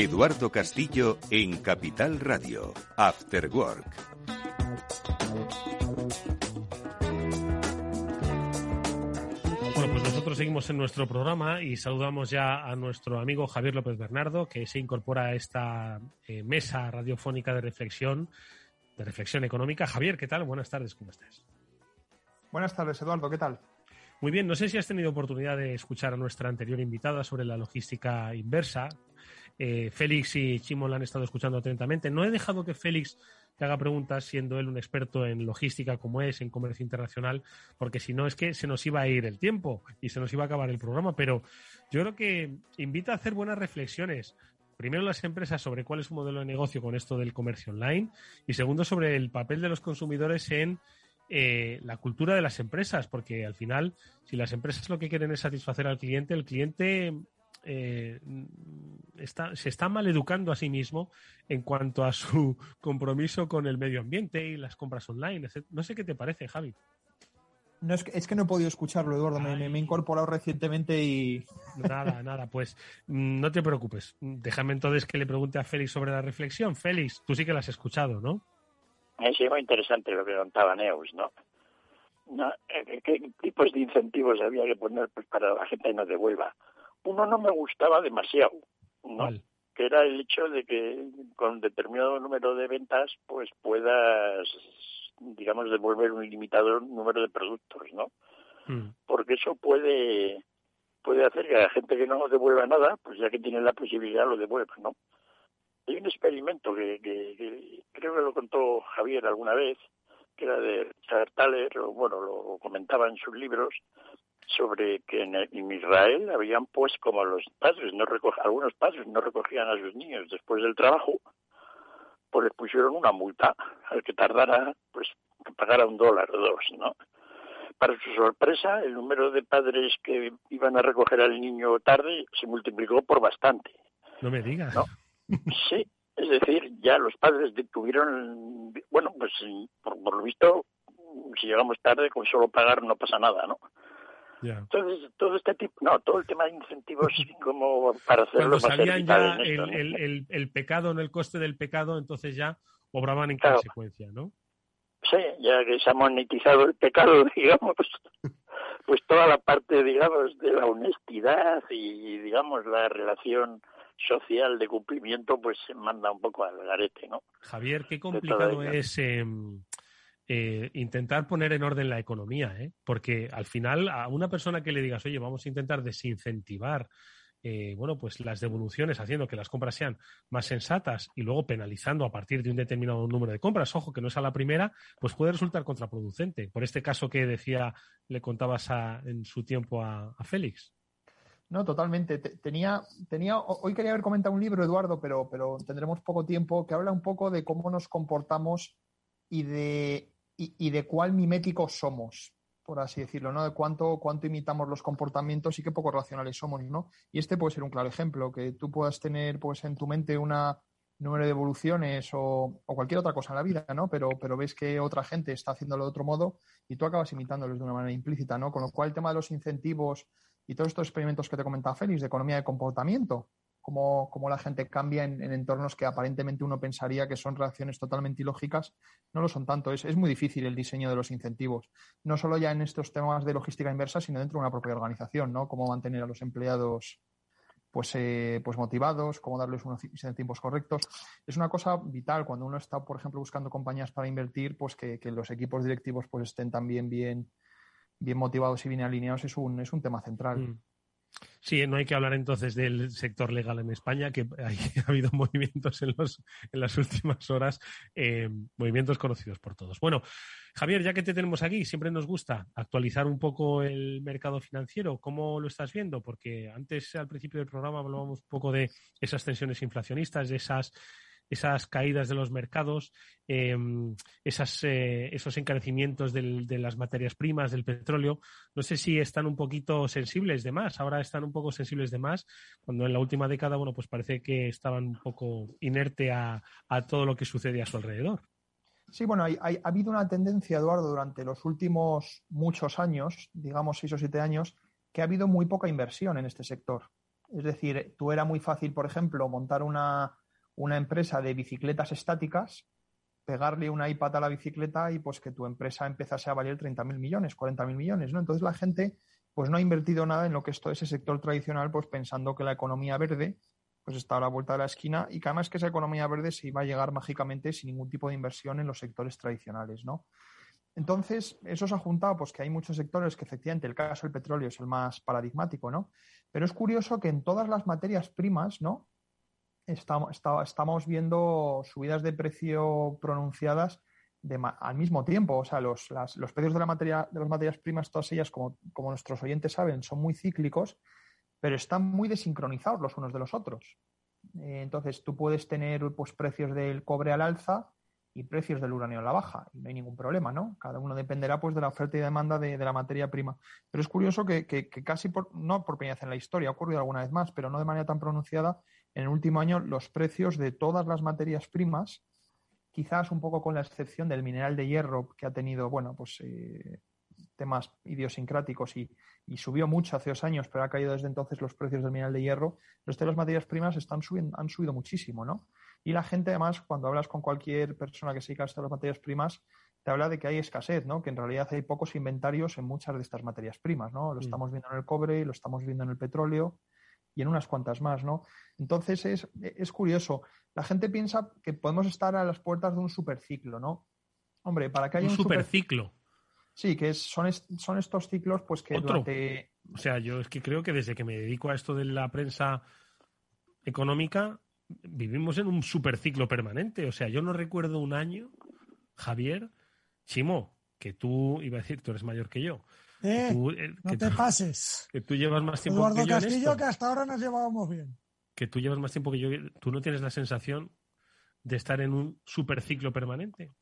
Eduardo Castillo en Capital Radio, After Work.
Bueno, pues nosotros seguimos en nuestro programa y saludamos ya a nuestro amigo Javier López Bernardo, que se incorpora a esta eh, mesa radiofónica de reflexión, de reflexión económica. Javier, ¿qué tal? Buenas tardes, ¿cómo estás?
Buenas tardes, Eduardo, ¿qué tal?
Muy bien, no sé si has tenido oportunidad de escuchar a nuestra anterior invitada sobre la logística inversa, eh, Félix y Chimo la han estado escuchando atentamente. No he dejado que Félix te haga preguntas, siendo él un experto en logística como es, en comercio internacional, porque si no es que se nos iba a ir el tiempo y se nos iba a acabar el programa. Pero yo creo que invita a hacer buenas reflexiones. Primero, las empresas sobre cuál es su modelo de negocio con esto del comercio online y segundo, sobre el papel de los consumidores en eh, la cultura de las empresas, porque al final, si las empresas lo que quieren es satisfacer al cliente, el cliente eh, está, se está mal educando a sí mismo en cuanto a su compromiso con el medio ambiente y las compras online. No sé qué te parece, Javi.
No, es, que, es que no he podido escucharlo, Eduardo. Me, he incorporado recientemente y.
Nada, nada. Pues mm, no te preocupes. Déjame entonces que le pregunte a Félix sobre la reflexión. Félix, tú sí que la has escuchado, ¿no?
Sí, muy interesante lo que contaba Neus, ¿no? Eh, ¿Qué tipos de incentivos había que poner pues, para que la gente no devuelva? Uno no me gustaba demasiado, ¿no? Que era el hecho de que con determinado número de ventas, pues puedas, digamos, devolver un ilimitado número de productos, ¿no? Mm. Porque eso puede puede hacer que la gente que no devuelva nada, pues ya que tiene la posibilidad lo devuelva, ¿no? Hay un experimento que, que, creo que lo contó Javier alguna vez, que era de Richard Thaler, o bueno, lo comentaba en sus libros, sobre que en, Israel habían pues como los padres no algunos padres no recogían a sus niños después del trabajo pues les pusieron una multa al que tardara pues que pagara un dólar o dos no para su sorpresa el número de padres que iban a recoger al niño tarde se multiplicó por bastante
no me digas.
¿no? sí es decir ya los padres tuvieron bueno pues por, por lo visto si llegamos tarde con solo pagar no pasa nada no entonces, todo este tipo, no, todo el tema de incentivos como para hacerlo
Cuando sabían ya el, el, el, pecado, en el coste del pecado, entonces ya obraban en consecuencia, ¿no?
Sí, ya que se ha monetizado el pecado, digamos, pues toda la parte, digamos, de la honestidad y, digamos, la relación social de cumplimiento, pues se manda un poco al garete, ¿no?
Javier, qué complicado es eh, eh, intentar poner en orden la economía, ¿eh? porque al final a una persona que le digas, oye, vamos a intentar desincentivar eh, bueno, pues las devoluciones, haciendo que las compras sean más sensatas y luego penalizando a partir de un determinado número de compras, ojo, que no es a la primera, pues puede resultar contraproducente. Por este caso que decía, le contabas en su tiempo a, Félix.
No, totalmente. Tenía, tenía, hoy quería haber comentado un libro, Eduardo, pero, pero tendremos poco tiempo, que habla un poco de cómo nos comportamos y de y, de cuál mimético somos, por así decirlo, ¿no? De cuánto, cuánto imitamos los comportamientos y qué poco racionales somos, ¿no? Y este puede ser un claro ejemplo, que tú puedas tener pues en tu mente una número de evoluciones o, cualquier otra cosa en la vida, ¿no? Pero, pero ves que otra gente está haciéndolo de otro modo y tú acabas imitándolos de una manera implícita, ¿no? Con lo cual el tema de los incentivos y todos estos experimentos que te comentaba Félix de economía de comportamiento, cómo, la gente cambia en, entornos que aparentemente uno pensaría que son reacciones totalmente ilógicas, no lo son tanto. Es, muy difícil el diseño de los incentivos, no solo ya en estos temas de logística inversa, sino dentro de una propia organización, ¿no? Cómo mantener a los empleados pues, eh, pues motivados, cómo darles unos incentivos correctos. Es una cosa vital cuando uno está, por ejemplo, buscando compañías para invertir, pues que, los equipos directivos pues estén también bien, bien motivados y bien alineados es un, es un tema central. Mm.
Sí, no hay que hablar entonces del sector legal en España, que ha habido movimientos en, los, en las últimas horas, eh, movimientos conocidos por todos. Bueno, Javier, ya que te tenemos aquí, siempre nos gusta actualizar un poco el mercado financiero. ¿Cómo lo estás viendo? Porque antes, al principio del programa, hablábamos un poco de esas tensiones inflacionistas, de esas esas caídas de los mercados, em, eh, esos encarecimientos de las materias primas, del petróleo. No sé si están un poquito sensibles de más, ahora están un poco sensibles de más, cuando en la última década, bueno, pues parece que estaban un poco inerte a, todo lo que sucede a su alrededor.
Sí, bueno, ha habido una tendencia, Eduardo, durante los últimos muchos años, digamos seis o siete años, que ha habido muy poca inversión en este sector. Es decir, tú era muy fácil, por ejemplo, montar una, una empresa de bicicletas estáticas, pegarle una iPad a la bicicleta y pues que tu empresa empezase a valer 30.000 millones, 40.000 millones, ¿no? Entonces la gente pues no ha invertido nada en lo que es todo ese sector tradicional, pues pensando que la economía verde pues está a la vuelta de la esquina y que además que esa economía verde se iba a llegar mágicamente sin ningún tipo de inversión en los sectores tradicionales, ¿no? Entonces, eso se ha juntado, pues que hay muchos sectores que efectivamente el caso del petróleo es el más paradigmático, ¿no? Pero es curioso que en todas las materias primas, ¿no? Estamos, estamos viendo subidas de precio pronunciadas al mismo tiempo. O sea, los, los precios de, la materia, de las materias primas, todas ellas, como, como nuestros oyentes saben, son muy cíclicos, pero están muy desincronizados los unos de los otros. Eh, entonces, tú puedes tener pues, precios del cobre al alza y precios del uranio a la baja, y no hay ningún problema, ¿no? Cada uno dependerá pues, de la oferta y demanda de, la materia prima. Pero es curioso que, que, casi, por, no por primera vez en la historia, ha ocurrido alguna vez más, pero no de manera tan pronunciada, en el último año los precios de todas las materias primas, quizás un poco con la excepción del mineral de hierro, que ha tenido, bueno, pues eh, temas idiosincráticos y, subió mucho hace dos años, pero ha caído desde entonces los precios del mineral de hierro, los de las materias primas están subiendo, han subido muchísimo, ¿no? Y la gente, además, cuando hablas con cualquier persona que se dedica a estas materias primas, te habla de que hay escasez, ¿no? Que en realidad hay pocos inventarios en muchas de estas materias primas, ¿no? Lo mm. estamos viendo en el cobre, lo estamos viendo en el petróleo, y en unas cuantas más, ¿no? Entonces es, es curioso. La gente piensa que podemos estar a las puertas de un superciclo, ¿no? Hombre, para que haya
un, superciclo.
Sí, que son, son estos ciclos, pues que durante.
O sea, yo es que creo que desde que me dedico a esto de la prensa económica, vivimos en un superciclo permanente. O sea, yo no recuerdo un año, Javier, Chimo, que tú, iba a decir, tú eres mayor que yo,
eh, eh, no te pases.
Que tú llevas más tiempo
Eduardo que yo Castillo, que hasta ahora nos llevábamos bien.
Que tú llevas más tiempo que yo. ¿Tú no tienes la sensación de estar en un superciclo permanente?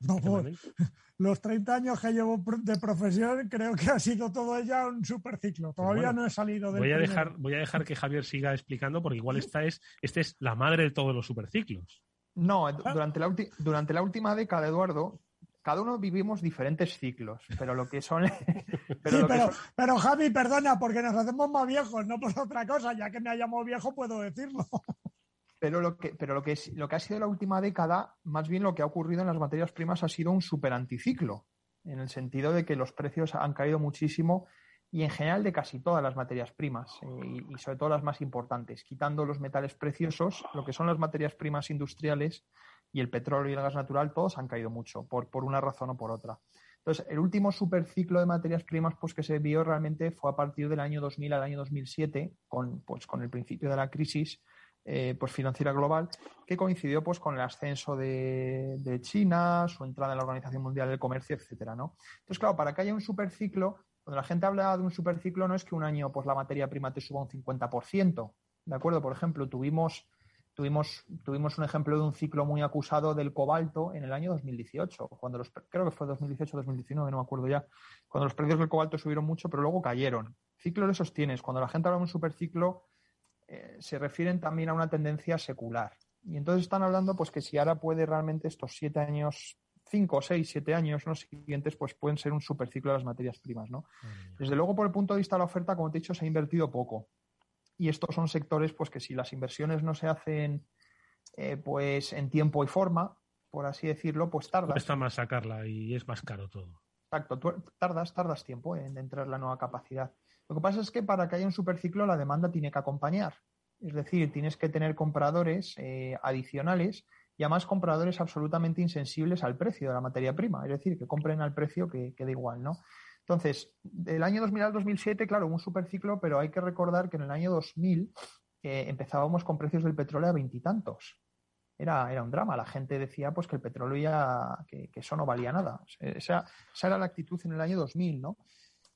No, pues, los 30 años que llevo de profesión creo que ha sido todo ya un superciclo. Todavía no he salido del
voy a dejar Voy a dejar que Javier siga explicando porque igual esta es, este es la madre de todos los superciclos.
No, durante la, durante la última década, Eduardo, cada uno vivimos diferentes ciclos, pero lo que son.
pero, pero, Javi, perdona, porque nos hacemos más viejos, no por otra cosa, ya que me llamado viejo puedo decirlo.
Pero lo que, pero lo que, lo que ha sido la última década, más bien lo que ha ocurrido en las materias primas ha sido un super anticiclo, en el sentido de que los precios han caído muchísimo y en general de casi todas las materias primas eh, y sobre todo las más importantes, quitando los metales preciosos, lo que son las materias primas industriales y el petróleo y el gas natural, todos han caído mucho, por, por una razón o por otra. Entonces, el último superciclo de materias primas pues, que se vio realmente fue a partir del año 2000 al año 2007, con, pues, con el principio de la crisis eh, pues, financiera global, que coincidió pues, con el ascenso de, de, China, su entrada en la Organización Mundial del Comercio, etcétera, ¿no? Entonces, claro, para que haya un superciclo, cuando la gente habla de un superciclo, no es que un año pues, la materia prima te suba un 50%, ¿de acuerdo? Por ejemplo, tuvimos Tuvimos, tuvimos un ejemplo de un ciclo muy acusado del cobalto en el año 2018, cuando los, creo que fue 2018 2019, no me acuerdo ya, cuando los precios del cobalto subieron mucho, pero luego cayeron. Ciclo de esos tienes. Cuando la gente habla de un superciclo, eh, se refieren también a una tendencia secular. Y entonces están hablando pues que si ahora puede realmente estos siete años, cinco, seis, siete años, los siguientes, pues pueden ser un superciclo de las materias primas, ¿no? Desde luego, por el punto de vista de la oferta, como te he dicho, se ha invertido poco y estos son sectores pues que si las inversiones no se hacen eh, pues en tiempo y forma, por así decirlo, pues tardas.
Cuesta más sacarla y es más caro todo.
Exacto, tardas, tardas tiempo en entrar la nueva capacidad. Lo que pasa es que para que haya un superciclo la demanda tiene que acompañar. Es decir, tienes que tener compradores eh, adicionales y además compradores absolutamente insensibles al precio de la materia prima. Es decir, que compren al precio que, que da igual, ¿no? Entonces, del año 2000 al 2007, claro, un superciclo, pero hay que recordar que en el año 2000 eh, empezábamos con precios del petróleo a veintitantos. Era, era un drama. La gente decía pues que el petróleo ya, que, eso no valía nada. esa, era la actitud en el año 2000, ¿no?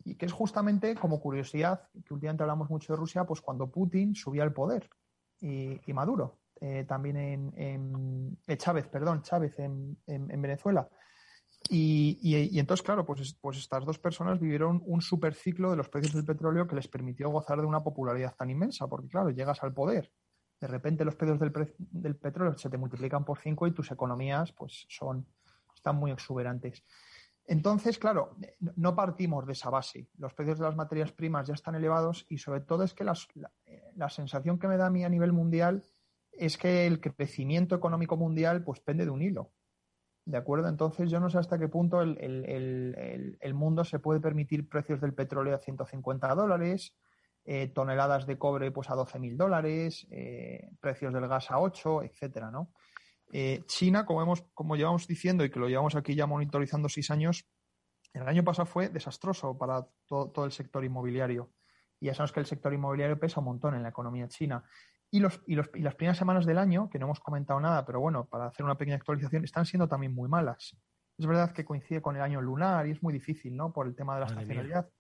Y que es justamente, como curiosidad, que últimamente hablamos mucho de Rusia, pues cuando Putin subía al poder y, Maduro, eh, también en, Chávez, perdón, Chávez en, en Venezuela. Y, y, entonces, claro, pues, pues estas dos personas vivieron un superciclo de los precios del petróleo que les permitió gozar de una popularidad tan inmensa, porque claro, llegas al poder, de repente los precios del, del petróleo se te multiplican por cinco y tus economías pues son, están muy exuberantes. Entonces, claro, no partimos de esa base. Los precios de las materias primas ya están elevados y sobre todo es que la, la, sensación que me da a mí a nivel mundial es que el crecimiento económico mundial pues pende de un hilo. ¿De acuerdo? Entonces yo no sé hasta qué punto el, el, el, mundo se puede permitir precios del petróleo a 150 dólares, eh, toneladas de cobre pues a 12.000 dólares, eh, precios del gas a 8, etcétera, ¿no? Eh, China, como, hemos, como llevamos diciendo y que lo llevamos aquí ya monitorizando seis años, el año pasado fue desastroso para todo, el sector inmobiliario. Y ya sabemos que el sector inmobiliario pesa un montón en la economía china. Y, los, y, los, y las primeras semanas del año, que no hemos comentado nada, pero bueno, para hacer una pequeña actualización, están siendo también muy malas. Es verdad que coincide con el año lunar y es muy difícil, ¿no? Por el tema de la estacionalidad.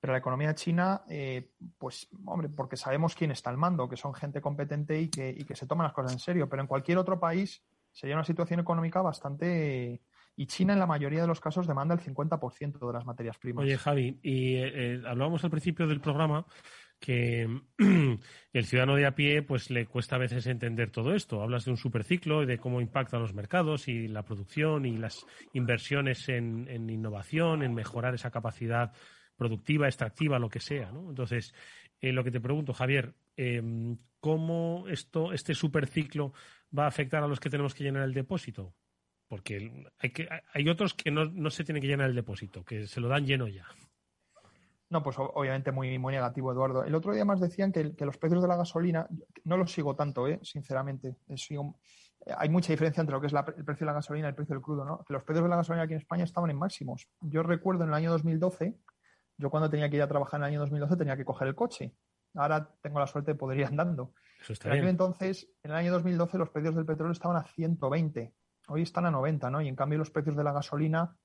Pero la economía china, eh, pues, hombre, porque sabemos quién está al mando, que son gente competente y que, y que se toman las cosas en serio. Pero en cualquier otro país sería una situación económica bastante. Y China, en la mayoría de los casos, demanda el 50% de las materias primas.
Oye, Javi, y eh, eh, hablábamos al principio del programa que el ciudadano de a pie pues le cuesta a veces entender todo esto. Hablas de un superciclo y de cómo impactan los mercados y la producción y las inversiones en, en innovación, en mejorar esa capacidad productiva, extractiva, lo que sea. ¿no? Entonces, eh, lo que te pregunto, Javier, eh, ¿cómo esto, este superciclo va a afectar a los que tenemos que llenar el depósito? Porque hay, que, hay otros que no, no se tienen que llenar el depósito, que se lo dan lleno ya.
No, pues obviamente muy, muy negativo, Eduardo. El otro día más decían que, los precios de la gasolina, no los sigo tanto, ¿eh? sinceramente. hay mucha diferencia entre lo que es el precio de la gasolina y el precio del crudo, ¿no? Que los precios de la gasolina aquí en España estaban en máximos. Yo recuerdo en el año 2012 yo cuando tenía que ir a trabajar en el año 2012 tenía que coger el coche. Ahora tengo la suerte de poder ir andando. en aquel entonces, en el año 2012, los precios del petróleo estaban a 120. Hoy están a 90, ¿no? Y en cambio los precios de la gasolina,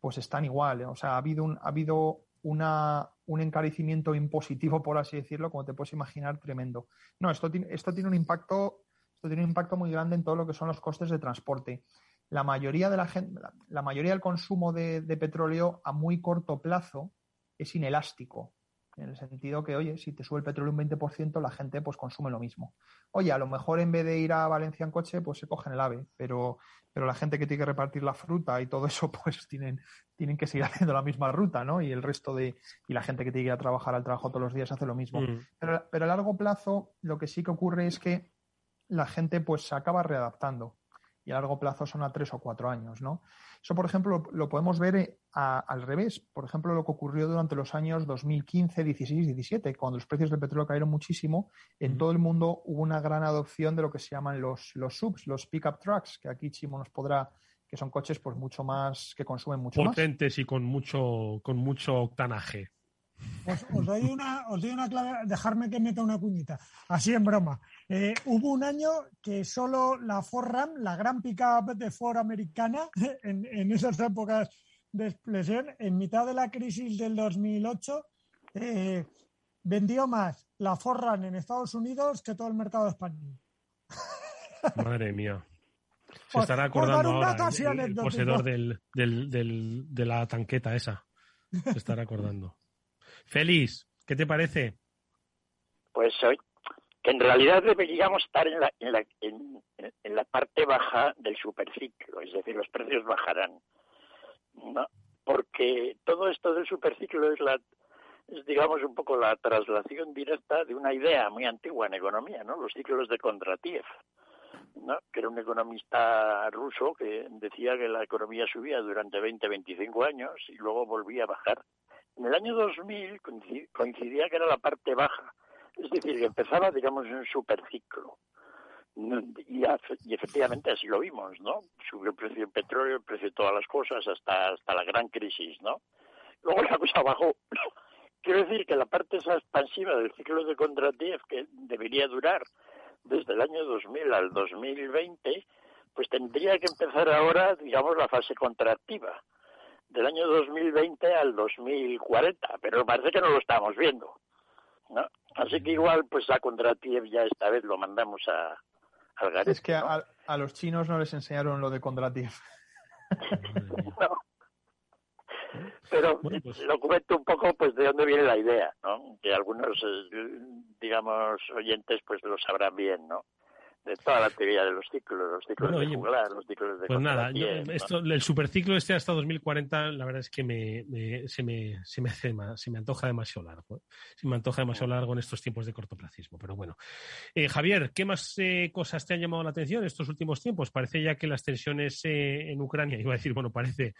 pues están igual. ¿eh? O sea, ha habido un, ha habido una, un encarecimiento impositivo, por así decirlo, como te puedes imaginar, tremendo. No, esto, esto tiene un impacto, esto tiene un impacto muy grande en todo lo que son los costes de transporte. La mayoría de la gente, la, mayoría del consumo de petróleo a muy corto plazo es inelástico. En el sentido que, oye, si te sube el petróleo un 20%, la gente pues consume lo mismo. Oye, a lo mejor en vez de ir a Valencia en coche, pues se cogen el AVE, pero, pero la gente que tiene que repartir la fruta y todo eso, pues tienen, tienen que seguir haciendo la misma ruta, ¿no? Y el resto de, y la gente que tiene que ir a trabajar al trabajo todos los días hace lo mismo. Mm. Pero, pero a largo plazo, lo que sí que ocurre es que la gente pues se acaba readaptando y a largo plazo son a tres o cuatro años, ¿no? Eso, por ejemplo, lo, podemos ver eh, al revés. Por ejemplo, lo que ocurrió durante los años 2015, 16 y 17, cuando los precios del petróleo cayeron muchísimo, en todo el mundo hubo una gran adopción de lo que se llaman los, los subs, los pickup trucks, que aquí Chimo nos podrá que son coches pues mucho más que consumen mucho
más potentes y con mucho con mucho octanaje
os, doy una, os doy una clave, dejarme que meta una cuñita, así en broma. Eh, hubo un año que solo la Ford Ram, la gran pickup de Ford americana, en, esas épocas de explosión, en mitad de la crisis del 2008, eh, vendió más la Ford Ram en Estados Unidos que todo el mercado español.
Madre mía. Se estará acordando ahora el, poseedor del, de la tanqueta esa. Se estará acordando. Feliz, ¿qué te parece?
Pues hoy, que en realidad deberíamos estar en la, en la, en, la parte baja del superciclo, es decir, los precios bajarán. ¿no? Porque todo esto del superciclo es la es digamos un poco la traslación directa de una idea muy antigua en economía, ¿no? Los ciclos de Kondratiev, ¿no? Que era un economista ruso que decía que la economía subía durante 20, 25 años y luego volvía a bajar. En el año 2000 coincidía que era la parte baja, es decir, que empezaba, digamos, un superciclo. Y, y efectivamente así lo vimos, ¿no? Subió el precio del petróleo, el precio de todas las cosas, hasta, hasta la gran crisis, ¿no? luego la cosa bajó. Quiero decir que la parte esa expansiva del ciclo de Kondratiev, que debería durar desde el año 2000 al 2020, pues tendría que empezar ahora, digamos, la fase contractiva, del año 2020 al 2040, pero parece que no lo estamos viendo. ¿no? Así que igual, pues a Kondratiev ya esta vez lo mandamos a, al garete,
Es que a, a los chinos no les enseñaron lo de Kondratiev.
no. Pero
Bueno, pues-
lo comento un poco pues de dónde viene la idea, ¿no? Que algunos, eh, digamos, oyentes pues lo sabrán bien, ¿no? De toda la teoría de los ciclos, los ciclos
Bueno,
de juglar, los ciclos de
Pues nada, yo- esto, el superciclo este hasta 2040, la verdad es que me, me- se, me, se, me hace se me antoja demasiado largo. ¿eh? Se me antoja demasiado largo en estos tiempos de cortoplacismo, pero bueno. Eh, Javier, ¿qué más eh, cosas te han llamado la atención estos últimos tiempos? Parece ya que las tensiones eh, en Ucrania, iba a decir, bueno, parece,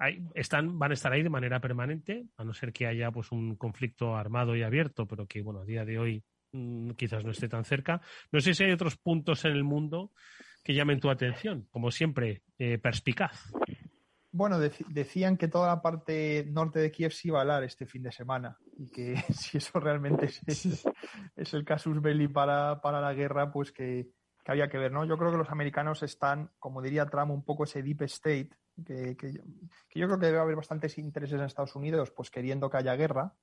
hay- están, van a estar ahí de manera permanente, a no ser que haya pues un conflicto armado y abierto, pero que, bueno, a día de hoy quizás no esté tan cerca. No sé si hay otros puntos en el mundo que llamen tu atención, como siempre, eh, perspicaz.
Bueno, dec- decían que toda la parte norte de Kiev se iba a helar este fin de semana y que si eso realmente es, es- es el casus belli para, para la guerra, pues que, que había que ver, ¿no? Yo creo que los americanos están, como diría Trump, un poco ese deep state, que, que yo, que yo creo que debe haber bastantes intereses en Estados Unidos, pues queriendo que haya guerra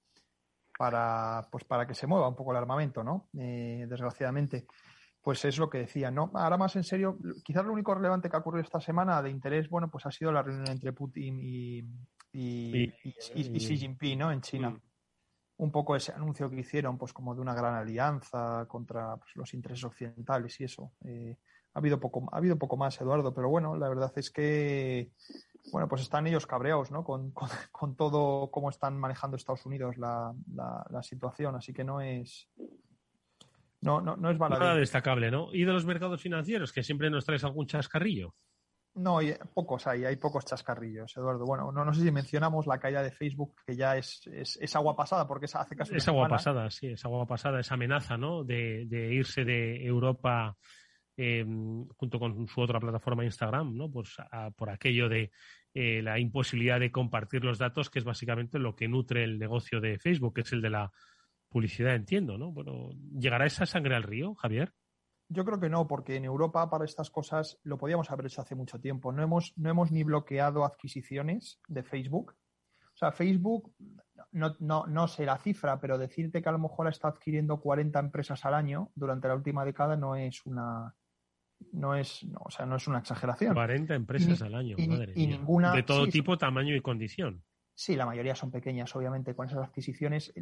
para, pues para que se mueva un poco el armamento, ¿no? Eh, desgraciadamente. Pues es lo que decía, ¿no? Ahora más en serio, quizás lo único relevante que ha ocurrido esta semana de interés, bueno, pues ha sido la reunión entre Putin y, y, y- y- y Xi Jinping, ¿no? En China. Un poco ese anuncio que hicieron, pues como de una gran alianza contra pues, los intereses occidentales y eso. Eh, ha habido poco, ha habido poco más, Eduardo, pero bueno, la verdad es que, bueno, pues están ellos cabreados, ¿no? Con, con, con todo cómo están manejando Estados Unidos la, la, la situación, así que no es, no, no, no es baladí.
Nada destacable, ¿no? Y de los mercados financieros, que siempre nos traes algún chascarrillo.
No, hay pocos hay, hay pocos chascarrillos, Eduardo. Bueno, no, no sé si mencionamos la caída de Facebook, que ya es, es, es agua pasada, porque es hace casi
Es agua
semana.
pasada, sí, es agua pasada, esa amenaza, ¿no? De, de irse de Europa eh, junto con su otra plataforma Instagram, ¿no? Pues a- por aquello de eh, la imposibilidad de compartir los datos, que es básicamente lo que nutre el negocio de Facebook, que es el de la publicidad, entiendo, ¿no? Bueno, ¿llegará esa sangre al río, Javier?
Yo creo que no, porque en Europa para estas cosas lo podíamos haber hecho hace mucho tiempo. No hemos, no hemos ni bloqueado adquisiciones de Facebook. O sea, Facebook, no, no, no sé la cifra, pero decirte que a lo mejor está adquiriendo 40 empresas al año durante la última década no es una, no es, no, o sea, no es una exageración.
40 empresas
Y-
al año,
y-
madre
y
mía.
ninguna-
De todo
sí,
tipo, tamaño y condición.
Sí, la mayoría son pequeñas, obviamente, con esas adquisiciones.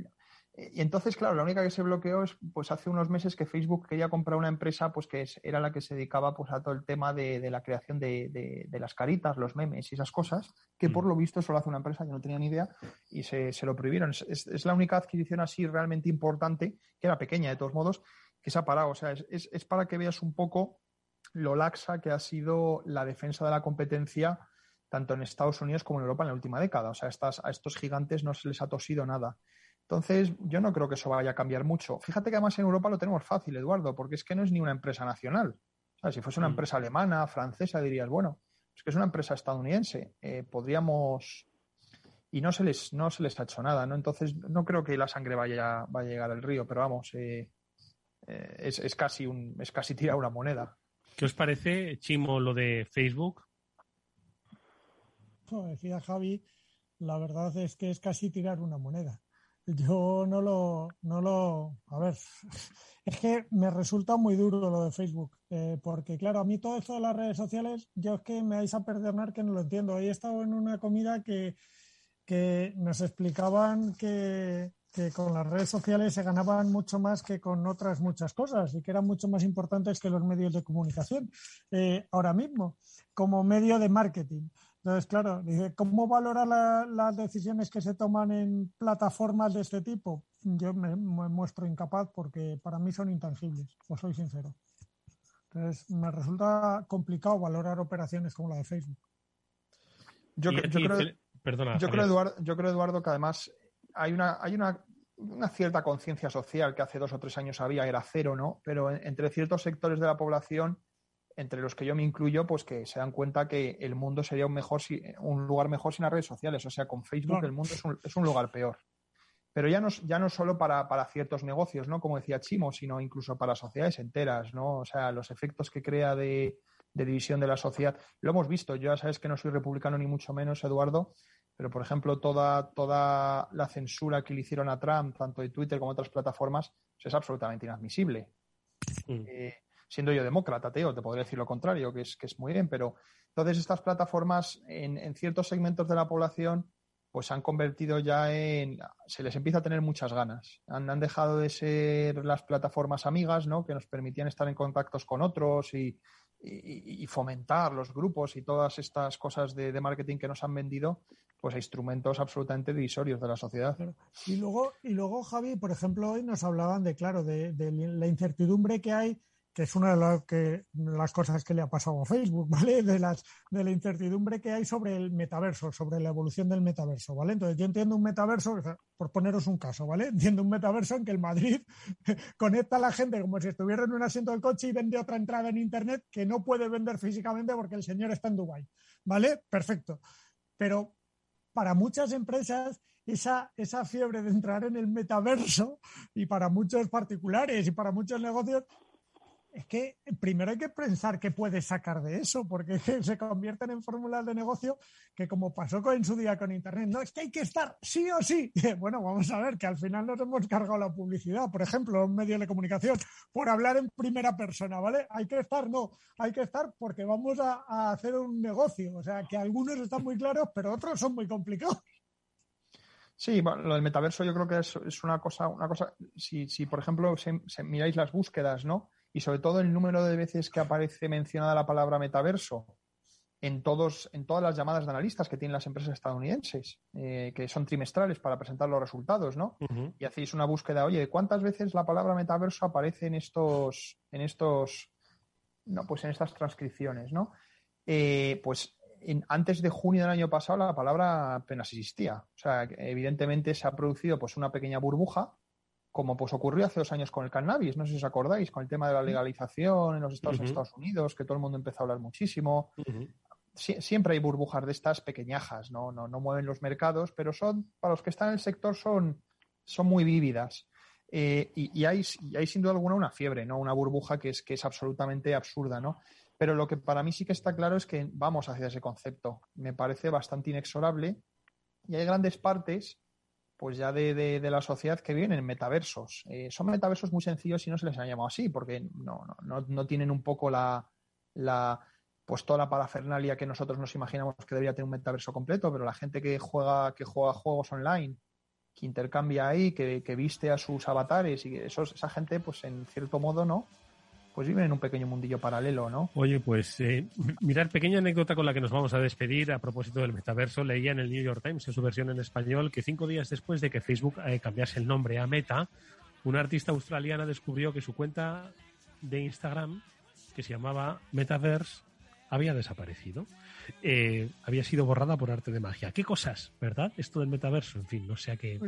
Y entonces, claro, la única que se bloqueó es, pues, hace unos meses que Facebook quería comprar una empresa, pues, que era la que se dedicaba, pues, a todo el tema de, de la creación de, de- de las caritas, los memes y esas cosas, que por lo visto solo hace una empresa, yo no tenía ni idea, y se, se lo prohibieron. Es, es- es la única adquisición así realmente importante, que era pequeña de todos modos, que se ha parado. O sea, es- es para que veas un poco lo laxa que ha sido la defensa de la competencia tanto en Estados Unidos como en Europa en la última década. O sea, estas, a estos gigantes no se les ha tosido nada. Entonces, yo no creo que eso vaya a cambiar mucho. Fíjate que además en Europa lo tenemos fácil, Eduardo, porque es que no es ni una empresa nacional. O sea, si fuese una
Mm.
empresa alemana, francesa, dirías, bueno, es que es una empresa estadounidense. eh, podríamos. Y no se les, no se les ha hecho nada, ¿no? Entonces, no creo que la sangre vaya, vaya a llegar al río, pero vamos, eh, eh, es, es casi un, es casi tirar una moneda.
¿Qué os parece, Chimo, lo de Facebook?
Como decía Javi, la verdad es que es casi tirar una moneda. Yo no lo, no lo, a ver, es que me resulta muy duro lo de Facebook, eh, porque claro, a mí todo esto de las redes sociales, yo es que me vais a perdonar que no lo entiendo. Hoy he estado en una comida que, que nos explicaban que, que con las redes sociales se ganaban mucho más que con otras muchas cosas y que eran mucho más importantes que los medios de comunicación eh, ahora mismo, como medio de marketing. Entonces, claro, dice, ¿cómo valora la- las decisiones que se toman en plataformas de este tipo? Yo me, me muestro incapaz porque para mí son intangibles, os soy sincero. Entonces, me resulta complicado valorar operaciones como la de Facebook.
Yo,
Y-
cre- yo
y
creo,
Perdona,
yo,
Javier.
creo, Eduardo, yo creo, Eduardo, que además hay una, hay una, una cierta conciencia social que hace dos o tres años había, era cero, ¿no? Pero en- entre ciertos sectores de la población entre los que yo me incluyo, pues que se dan cuenta que el mundo sería un, mejor, un lugar mejor sin las redes sociales. O sea, con Facebook el mundo es un, es un, lugar peor. Pero ya no, ya no solo para, para, ciertos negocios, ¿no? Como decía Chimo, sino incluso para sociedades enteras, ¿no? O sea, los efectos que crea de, de división de la sociedad. Lo hemos visto. Yo ya sabes que no soy republicano ni mucho menos, Eduardo, pero por ejemplo, toda, toda la censura que le hicieron a Trump, tanto de Twitter como otras plataformas, pues es absolutamente inadmisible. Mm. Eh, siendo yo demócrata, Teo, te podría decir lo contrario, que es, que es muy bien, pero entonces estas plataformas en, ciertos segmentos de la población pues se han convertido ya en, se les empieza a tener muchas ganas. Han, han, dejado de ser las plataformas amigas, ¿no? Que nos permitían estar en contactos con otros y, y, fomentar los grupos y todas estas cosas de, marketing que nos han vendido, pues a instrumentos absolutamente divisorios de la sociedad.
Y luego, y luego, Javi, por ejemplo, hoy nos hablaban de, claro, de la incertidumbre que hay que es una de las cosas que le ha pasado a Facebook, ¿vale? De, las, de la incertidumbre que hay sobre el metaverso, sobre la evolución del metaverso, ¿vale? Entonces yo entiendo un metaverso, por poneros un caso, ¿vale? Entiendo un metaverso en que el Madrid conecta a la gente como si estuviera en un asiento del coche y vende otra entrada en Internet que no puede vender físicamente porque el señor está en Dubái, ¿vale? Perfecto. Pero para muchas empresas esa, esa fiebre de entrar en el metaverso y para muchos particulares y para muchos negocios es que primero hay que pensar qué puedes sacar de eso, porque se convierten en fórmulas de negocio que como pasó en su día con Internet, no, es que hay que estar sí o sí. Bueno, vamos a ver que al final nos hemos cargado la publicidad, por ejemplo, en medios de comunicación, por hablar en primera persona, ¿vale? Hay que estar, no, hay que estar porque vamos a, hacer un negocio. O sea, que algunos están muy claros, pero otros son muy complicados.
Sí, bueno, lo del metaverso yo creo que es, una cosa, una cosa, si, si por ejemplo miráis las búsquedas, ¿no? Y sobre todo el número de veces que aparece mencionada la palabra metaverso en, todos, en todas las llamadas de analistas que tienen las empresas estadounidenses, eh, que son trimestrales para presentar los resultados, ¿no? Y hacéis una búsqueda, oye, ¿cuántas veces la palabra metaverso aparece en estos, en estos, no, pues en estas transcripciones, ¿no? Eh, pues antes de junio del año pasado la palabra apenas existía. O sea, evidentemente se ha producido pues una pequeña burbuja como pues ocurrió hace dos años con el cannabis, no sé si os acordáis, con el tema de la legalización en los Estados, Estados Unidos, que todo el mundo empezó a hablar muchísimo. siempre hay burbujas de estas pequeñajas, ¿no? No, no mueven los mercados, pero son, para los que están en el sector, son, son muy vívidas. Eh, y, hay, hay, sin duda alguna una fiebre, ¿no? Una burbuja que es, que es absolutamente absurda, ¿no? Pero lo que para mí sí que está claro es que vamos hacia ese concepto. Me parece bastante inexorable y hay grandes partes pues ya de, de, la sociedad que vienen metaversos. Eh, son metaversos muy sencillos y no se les ha llamado así, porque no, no, no tienen un poco la, la, pues toda la parafernalia que nosotros nos imaginamos que debería tener un metaverso completo, pero la gente que juega, que juega juegos online, que intercambia ahí, que, que viste a sus avatares y esos, esa gente, pues en cierto modo, ¿no? Pues viven en un pequeño mundillo paralelo, ¿no?
Oye, pues eh, mirar, pequeña anécdota con la que nos vamos a despedir a propósito del metaverso. Leía en el New York Times, en su versión en español, que cinco días después de que Facebook eh, cambiase el nombre a Meta, una artista australiana descubrió que su cuenta de Instagram, que se llamaba Metaverse, había desaparecido. Eh, había sido borrada por arte de magia. ¿Qué cosas, verdad? Esto del metaverso, en fin, no sé a qué.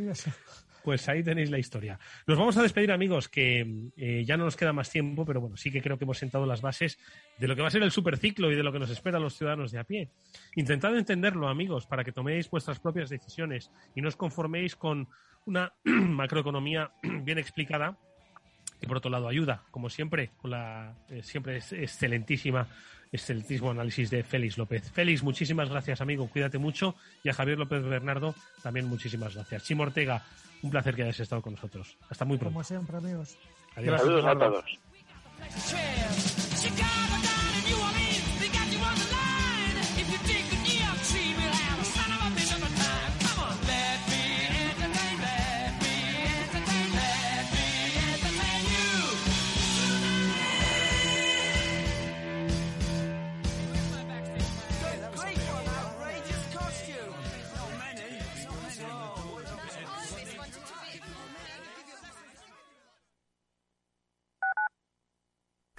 Pues ahí tenéis la historia. Nos vamos a despedir, amigos, que eh, ya no nos queda más tiempo, pero bueno, sí que creo que hemos sentado las bases de lo que va a ser el superciclo y de lo que nos espera a los ciudadanos de a pie. Intentad entenderlo, amigos, para que toméis vuestras propias decisiones y no os conforméis con una macroeconomía bien explicada que por otro lado ayuda, como siempre, con la eh, siempre es excelentísima, excelentísimo análisis de Félix López. Félix, muchísimas gracias, amigo, cuídate mucho. Y a Javier López Bernardo, también muchísimas gracias. Chimo Ortega, un placer que hayas estado con nosotros. Hasta muy pronto.
Como siempre, amigos.
Adiós. Saludos a todos.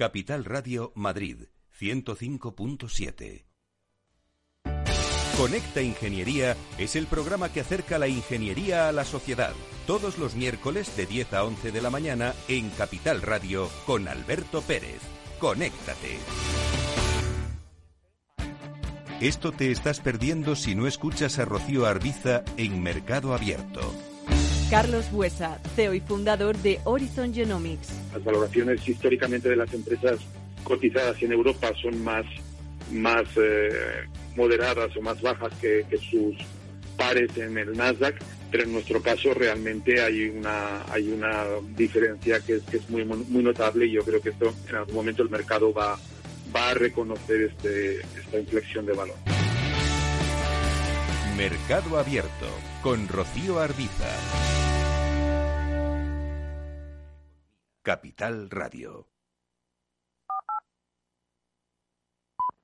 Capital Radio Madrid 105.7. Conecta Ingeniería es el programa que acerca la ingeniería a la sociedad. Todos los miércoles de 10 a 11 de la mañana en Capital Radio con Alberto Pérez. Conéctate. Esto te estás perdiendo si no escuchas a Rocío Arbiza en Mercado Abierto.
Carlos Buesa, CEO y fundador de Horizon Genomics.
Las valoraciones históricamente de las empresas cotizadas en Europa son más, más eh, moderadas o más bajas que, sus pares en el Nasdaq, pero en nuestro caso realmente hay una, hay una diferencia que es, muy, muy notable y yo creo que esto en algún momento el mercado va, va a reconocer este, esta inflexión de valor.
Mercado Abierto con Rocío Arbiza. Capital Radio.